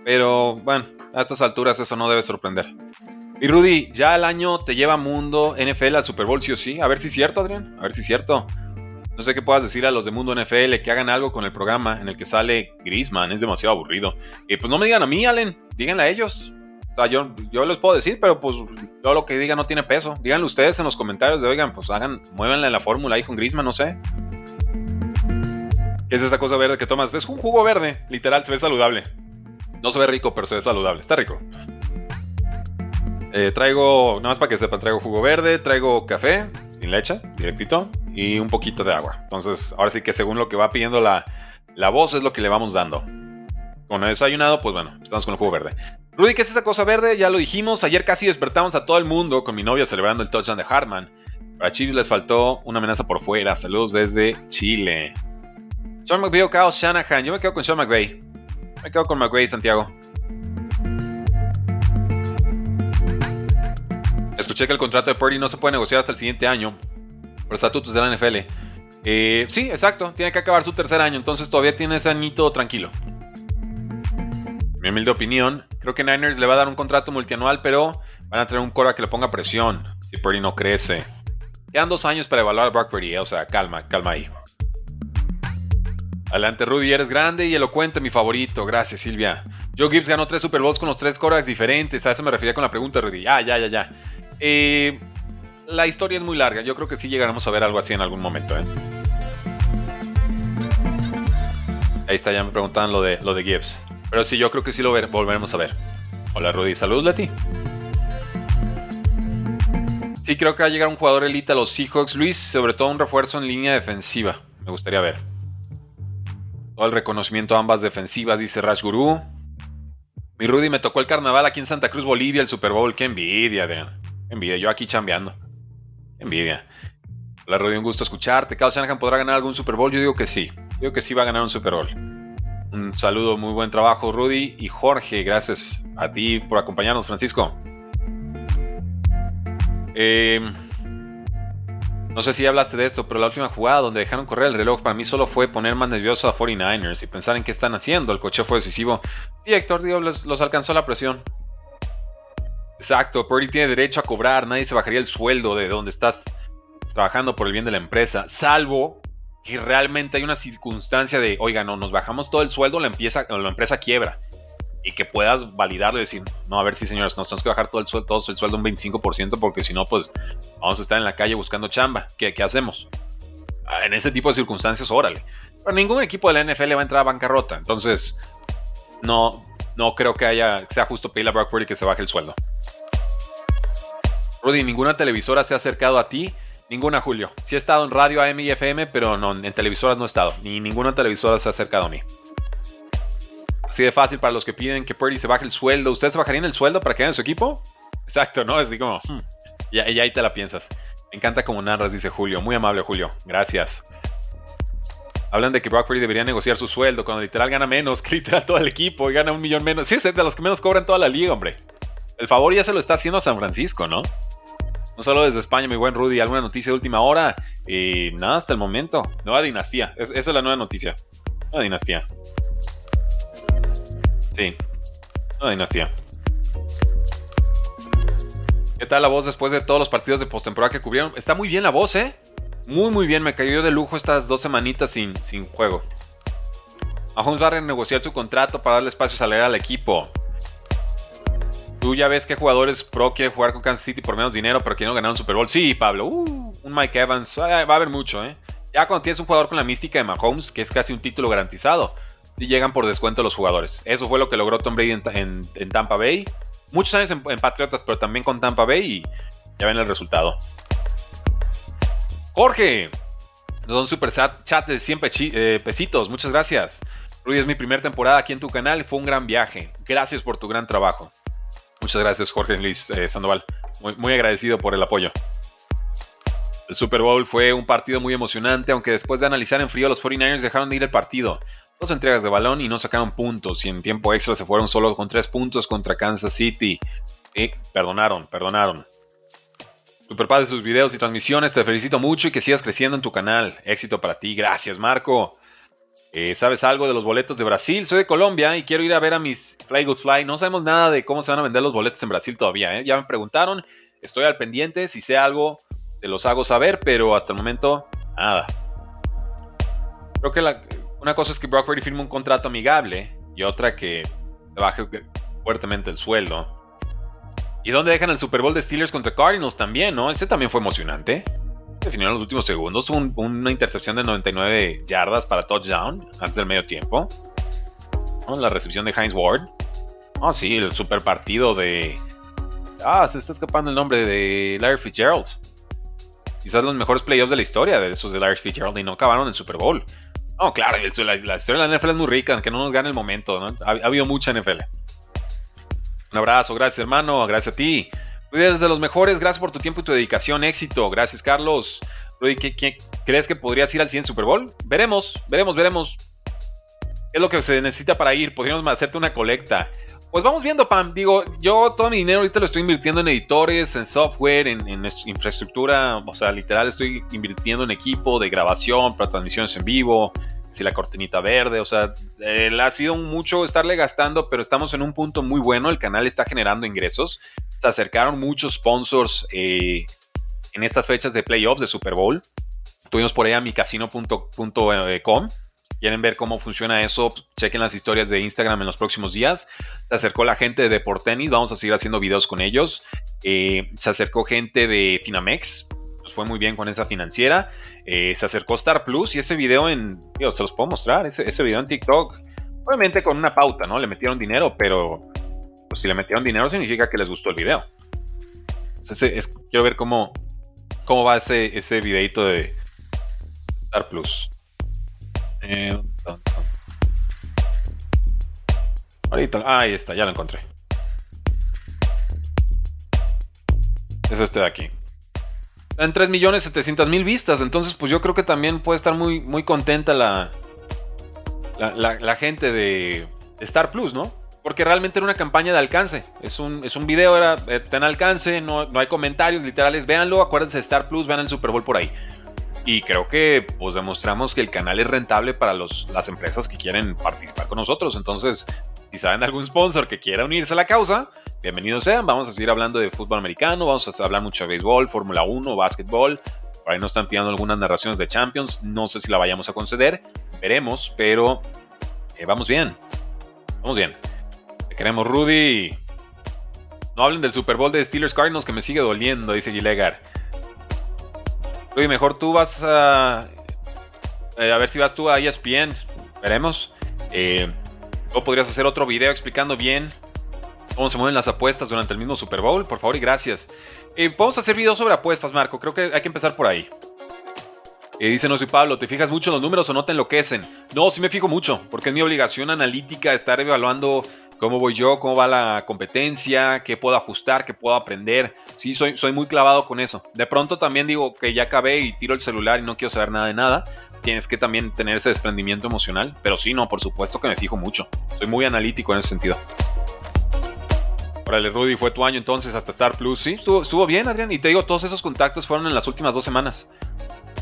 Pero bueno, a estas alturas eso no debe sorprender. Y Rudy, ya el año te lleva mundo NFL al Super Bowl, sí o sí. A ver si es cierto, Adrián. A ver si es cierto. No sé qué puedas decir a los de Mundo NFL que hagan algo con el programa en el que sale Grisman, es demasiado aburrido. Y pues no me digan a mí, Allen, díganle a ellos. O sea, yo, yo les puedo decir, pero pues todo lo que digan no tiene peso. Díganle ustedes en los comentarios de, oigan, pues hagan, muévanle la fórmula ahí con Grisman, no sé. ¿Qué es esa cosa verde que tomas? Es un jugo verde, literal, se ve saludable. No se ve rico, pero se ve saludable. Está rico. Eh, traigo, nada más para que sepan, traigo jugo verde, traigo café, sin leche, directito y un poquito de agua. Entonces, ahora sí que según lo que va pidiendo la, la voz es lo que le vamos dando. Con el desayunado, pues bueno, estamos con el jugo verde. Rudy, ¿qué es esa cosa verde? Ya lo dijimos. Ayer casi despertamos a todo el mundo con mi novia celebrando el touchdown de Hartman. Para Chile les faltó una amenaza por fuera. Saludos desde Chile. Sean McVay o Kyle Shanahan. Yo me quedo con Sean McVay. Me quedo con McVay, Santiago. Escuché que el contrato de Purdy no se puede negociar hasta el siguiente año por estatutos de la NFL. Eh, sí, exacto, tiene que acabar su tercer año, entonces todavía tiene ese añito tranquilo. Mi humilde opinión, creo que Niners le va a dar un contrato multianual, pero van a tener un cora que le ponga presión si Purdy no crece. Quedan dos años para evaluar a Brock Purdy, eh, o sea, calma, calma ahí. Adelante, Rudy, eres grande y elocuente, mi favorito. Gracias, Silvia. Joe Gibbs ganó tres Super Bowls con los tres corebacks diferentes. A eso me refería con la pregunta, Rudy. Ah, ya, ya, ya. Eh, la historia es muy larga. Yo creo que sí llegaremos a ver algo así en algún momento. ¿eh? Ahí está, ya me preguntaban lo de, lo de Gibbs. Pero sí, yo creo que sí lo volveremos a ver. Hola Rudy, saludos Leti. Sí, creo que va a llegar un jugador elite a los Seahawks, Luis, sobre todo un refuerzo en línea defensiva. Me gustaría ver. Todo el reconocimiento a ambas defensivas, dice Rash Guru. Mi Rudy me tocó el carnaval aquí en Santa Cruz, Bolivia, el Super Bowl. Qué envidia, Adrián. Envidia, yo aquí chambeando Envidia. Hola, Rudy, un gusto escucharte. Kyle Shanahan podrá ganar algún Super Bowl. Yo digo que sí. Yo digo que sí va a ganar un Super Bowl. Un saludo, muy buen trabajo, Rudy. Y Jorge, gracias a ti por acompañarnos, Francisco. Eh, no sé si hablaste de esto, pero la última jugada donde dejaron correr el reloj para mí solo fue poner más nervioso a 49ers y pensar en qué están haciendo. El coche fue decisivo. Sí, Héctor, digo, los, alcanzó la presión. Exacto, Purdy tiene derecho a cobrar, nadie se bajaría el sueldo de donde estás trabajando por el bien de la empresa, salvo que realmente hay una circunstancia de, oiga, no, nos bajamos todo el sueldo, la, empieza, la empresa quiebra y que puedas validarlo y decir, no, a ver si señores, nos tenemos que bajar todo el sueldo, todo el sueldo un 25% porque si no, pues vamos a estar en la calle buscando chamba. ¿Qué, qué hacemos? Ah, en ese tipo de circunstancias, órale. Pero ningún equipo de la NFL va a entrar a bancarrota. Entonces, no, no creo que haya, sea justo pedirle a Brock Purdy que se baje el sueldo. Rudy, ninguna televisora se ha acercado a ti. Ninguna, Julio. Sí he estado en radio AM y FM, pero no, en televisoras no he estado. Ni ninguna televisora se ha acercado a mí. Así de fácil para los que piden que Purdy se baje el sueldo. ¿Ustedes bajarían el sueldo para que en su equipo? Exacto, ¿no? Así como, hmm, y, ahí te la piensas. Me encanta como narras, dice Julio. Muy amable, Julio. Gracias. Hablan de que Brock debería negociar su sueldo cuando literal gana menos que literal todo el equipo y gana un millón menos. Sí, es de los que menos cobran toda la liga, hombre. El favor ya se lo está haciendo San Francisco, ¿no? No solo desde España, mi buen Rudy. ¿Alguna noticia de última hora? Y nada, hasta el momento. Nueva dinastía. esa es la nueva noticia. Nueva dinastía. Sí. Una dinastía. ¿Qué tal la voz después de todos los partidos de postemporada que cubrieron? Está muy bien la voz, ¿eh? Muy, muy bien. Me cayó de lujo estas dos semanitas sin, sin juego. Mahomes va a renegociar su contrato para darle espacio salir al equipo. Tú ya ves que jugadores pro quieren jugar con Kansas City por menos dinero, pero quieren ganar un Super Bowl. Sí, Pablo. Uh, un Mike Evans. va a haber mucho, ¿eh? Ya cuando tienes un jugador con la mística de Mahomes, que es casi un título garantizado, y llegan por descuento los jugadores. Eso fue lo que logró Tom Brady en, Tampa Bay. Muchos años en, Patriotas, pero también con Tampa Bay y ya ven el resultado. Jorge, un super chat de 100 eh, pesitos. Muchas gracias. Rudy, es mi primera temporada aquí en tu canal fue un gran viaje. Gracias por tu gran trabajo. Muchas gracias, Jorge Luis eh, Sandoval. Muy, agradecido por el apoyo. El Super Bowl fue un partido muy emocionante, aunque después de analizar en frío, los 49ers dejaron de ir el partido dos entregas de balón y no sacaron puntos. Y en tiempo extra se fueron solo con tres puntos contra Kansas City. Y perdonaron, perdonaron. Super padre sus videos y transmisiones. Te felicito mucho y que sigas creciendo en tu canal. Éxito para ti. Gracias, Marco. Eh, ¿Sabes algo de los boletos de Brasil? Soy de Colombia y quiero ir a ver a mis Fly Fly. No sabemos nada de cómo se van a vender los boletos en Brasil todavía. ¿eh? Ya me preguntaron. Estoy al pendiente. Si sé algo, te los hago saber. Pero hasta el momento, nada. Creo que la, una cosa es que Brock Purdy firme un contrato amigable y otra que baje fuertemente el sueldo. ¿Y dónde dejan el Super Bowl de Steelers contra Cardinals también, no? Ese también fue emocionante. Definió en los últimos segundos. una intercepción de 99 yardas para touchdown antes del medio tiempo. La recepción de Heinz Ward. Oh, sí, el super partido de. Ah, se está escapando el nombre de Larry Fitzgerald. Quizás los mejores playoffs de la historia de esos de Larry Fitzgerald y no acabaron en Super Bowl. No, claro, la, historia de la NFL es muy rica, aunque no nos gane el momento, ¿no? Ha, habido mucha NFL. Un abrazo, gracias hermano, gracias a ti. Eres de los mejores, gracias por tu tiempo y tu dedicación, éxito. Gracias, Carlos. ¿qué, crees que podrías ir al siguiente Super Bowl? Veremos, veremos, veremos. ¿Qué es lo que se necesita para ir? Podríamos hacerte una colecta. Pues vamos viendo, Pam. Digo, yo todo mi dinero ahorita lo estoy invirtiendo en editores, en software, en, en, infraestructura. O sea, literal estoy invirtiendo en equipo de grabación para transmisiones en vivo, si la cortinita verde, o sea, ha sido mucho estarle gastando, pero estamos en un punto muy bueno, el canal está generando ingresos, se acercaron muchos sponsors eh, en estas fechas de playoffs de Super Bowl, tuvimos por ahí a micasino.com, quieren ver cómo funciona eso, chequen las historias de Instagram en los próximos días. Se acercó la gente de Deportenis, vamos a seguir haciendo videos con ellos. Eh, se acercó gente de Finamex, nos fue muy bien con esa financiera. Eh, se acercó Star Plus y ese video en, digo, se los puedo mostrar, ese, video en TikTok, obviamente con una pauta, ¿no? Le metieron dinero, pero pues si le metieron dinero significa que les gustó el video. Entonces, quiero ver cómo, cómo va ese, ese videito de Star Plus. Eh, Ahorita, ahí está, ya lo encontré. Es este de aquí. En 3 millones 700 mil vistas. Entonces, pues yo creo que también puede estar muy, muy contenta la, la, gente de Star Plus, ¿no? Porque realmente era una campaña de alcance. Es un, es un video, era, está en alcance, no, no hay comentarios literales. Véanlo, acuérdense de Star Plus, vean el Super Bowl por ahí. Y creo que pues demostramos que el canal es rentable para los, las empresas que quieren participar con nosotros. Entonces, si saben algún sponsor que quiera unirse a la causa, bienvenidos sean. Vamos a seguir hablando de fútbol americano, vamos a hablar mucho de béisbol, Fórmula 1, básquetbol. Por ahí nos están pidiendo algunas narraciones de Champions. No sé si la vayamos a conceder, veremos, pero eh, vamos bien. Vamos bien. Te queremos, Rudy. No hablen del Super Bowl de Steelers Cardinals que me sigue doliendo, dice Gilegar. Rudy, mejor tú vas a. Eh, a ver si vas tú a ESPN. Veremos. Eh, o podrías hacer otro video explicando bien cómo se mueven las apuestas durante el mismo Super Bowl, por favor y gracias. Eh, podemos hacer videos sobre apuestas, Marco. Creo que hay que empezar por ahí. Eh, dice no soy Pablo, ¿te fijas mucho en los números o no te enloquecen? No, sí me fijo mucho, porque es mi obligación analítica estar evaluando cómo voy yo, cómo va la competencia, qué puedo ajustar, qué puedo aprender. Sí, soy, soy muy clavado con eso. De pronto también digo que ya acabé y tiro el celular y no quiero saber nada de nada. Tienes que también tener ese desprendimiento emocional. Pero sí, no, por supuesto que me fijo mucho. Soy muy analítico en ese sentido. Órale, Rudy, fue tu año entonces hasta Star Plus. Sí, estuvo, estuvo bien, Adrián. Y te digo, todos esos contactos fueron en las últimas dos semanas.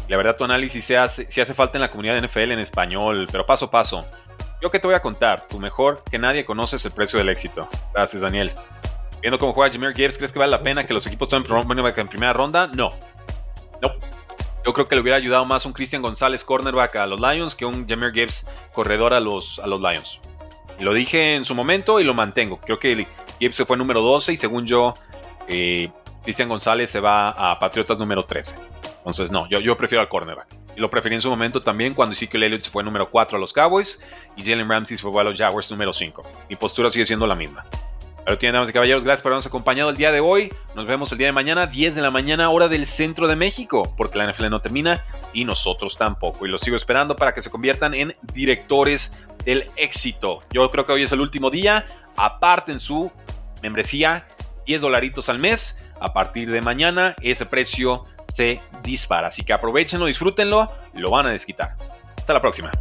La verdad, tu análisis se hace, hace falta en la comunidad de NFL en español, pero paso a paso. Yo que te voy a contar, tu mejor que nadie conoces el precio del éxito. Gracias, Daniel. Viendo cómo juega Jameer Gibbs, ¿crees que vale la pena que los equipos tomen en primera ronda? No. No. Yo creo que le hubiera ayudado más un Christian González cornerback a los Lions que un Jameer Gibbs corredor a los, a los Lions. Lo dije en su momento y lo mantengo. Creo que Gibbs se fue número 12 y según yo, eh, Christian González se va a Patriotas número 13. Entonces, no, yo, yo prefiero al cornerback. Y lo preferí en su momento también cuando Ezekiel Elliott se fue número 4 a los Cowboys y Jalen Ramsey se fue a los Jaguars número 5. Mi postura sigue siendo la misma. Pero tienen, damas y caballeros, gracias por habernos acompañado el día de hoy. Nos vemos el día de mañana, 10 de la mañana, hora del centro de México, porque la NFL no termina y nosotros tampoco. Y los sigo esperando para que se conviertan en directores del éxito. Yo creo que hoy es el último día. Aparten su membresía, 10 dolaritos al mes. A partir de mañana, ese precio se dispara. Así que aprovechenlo, disfrútenlo, lo van a desquitar. Hasta la próxima.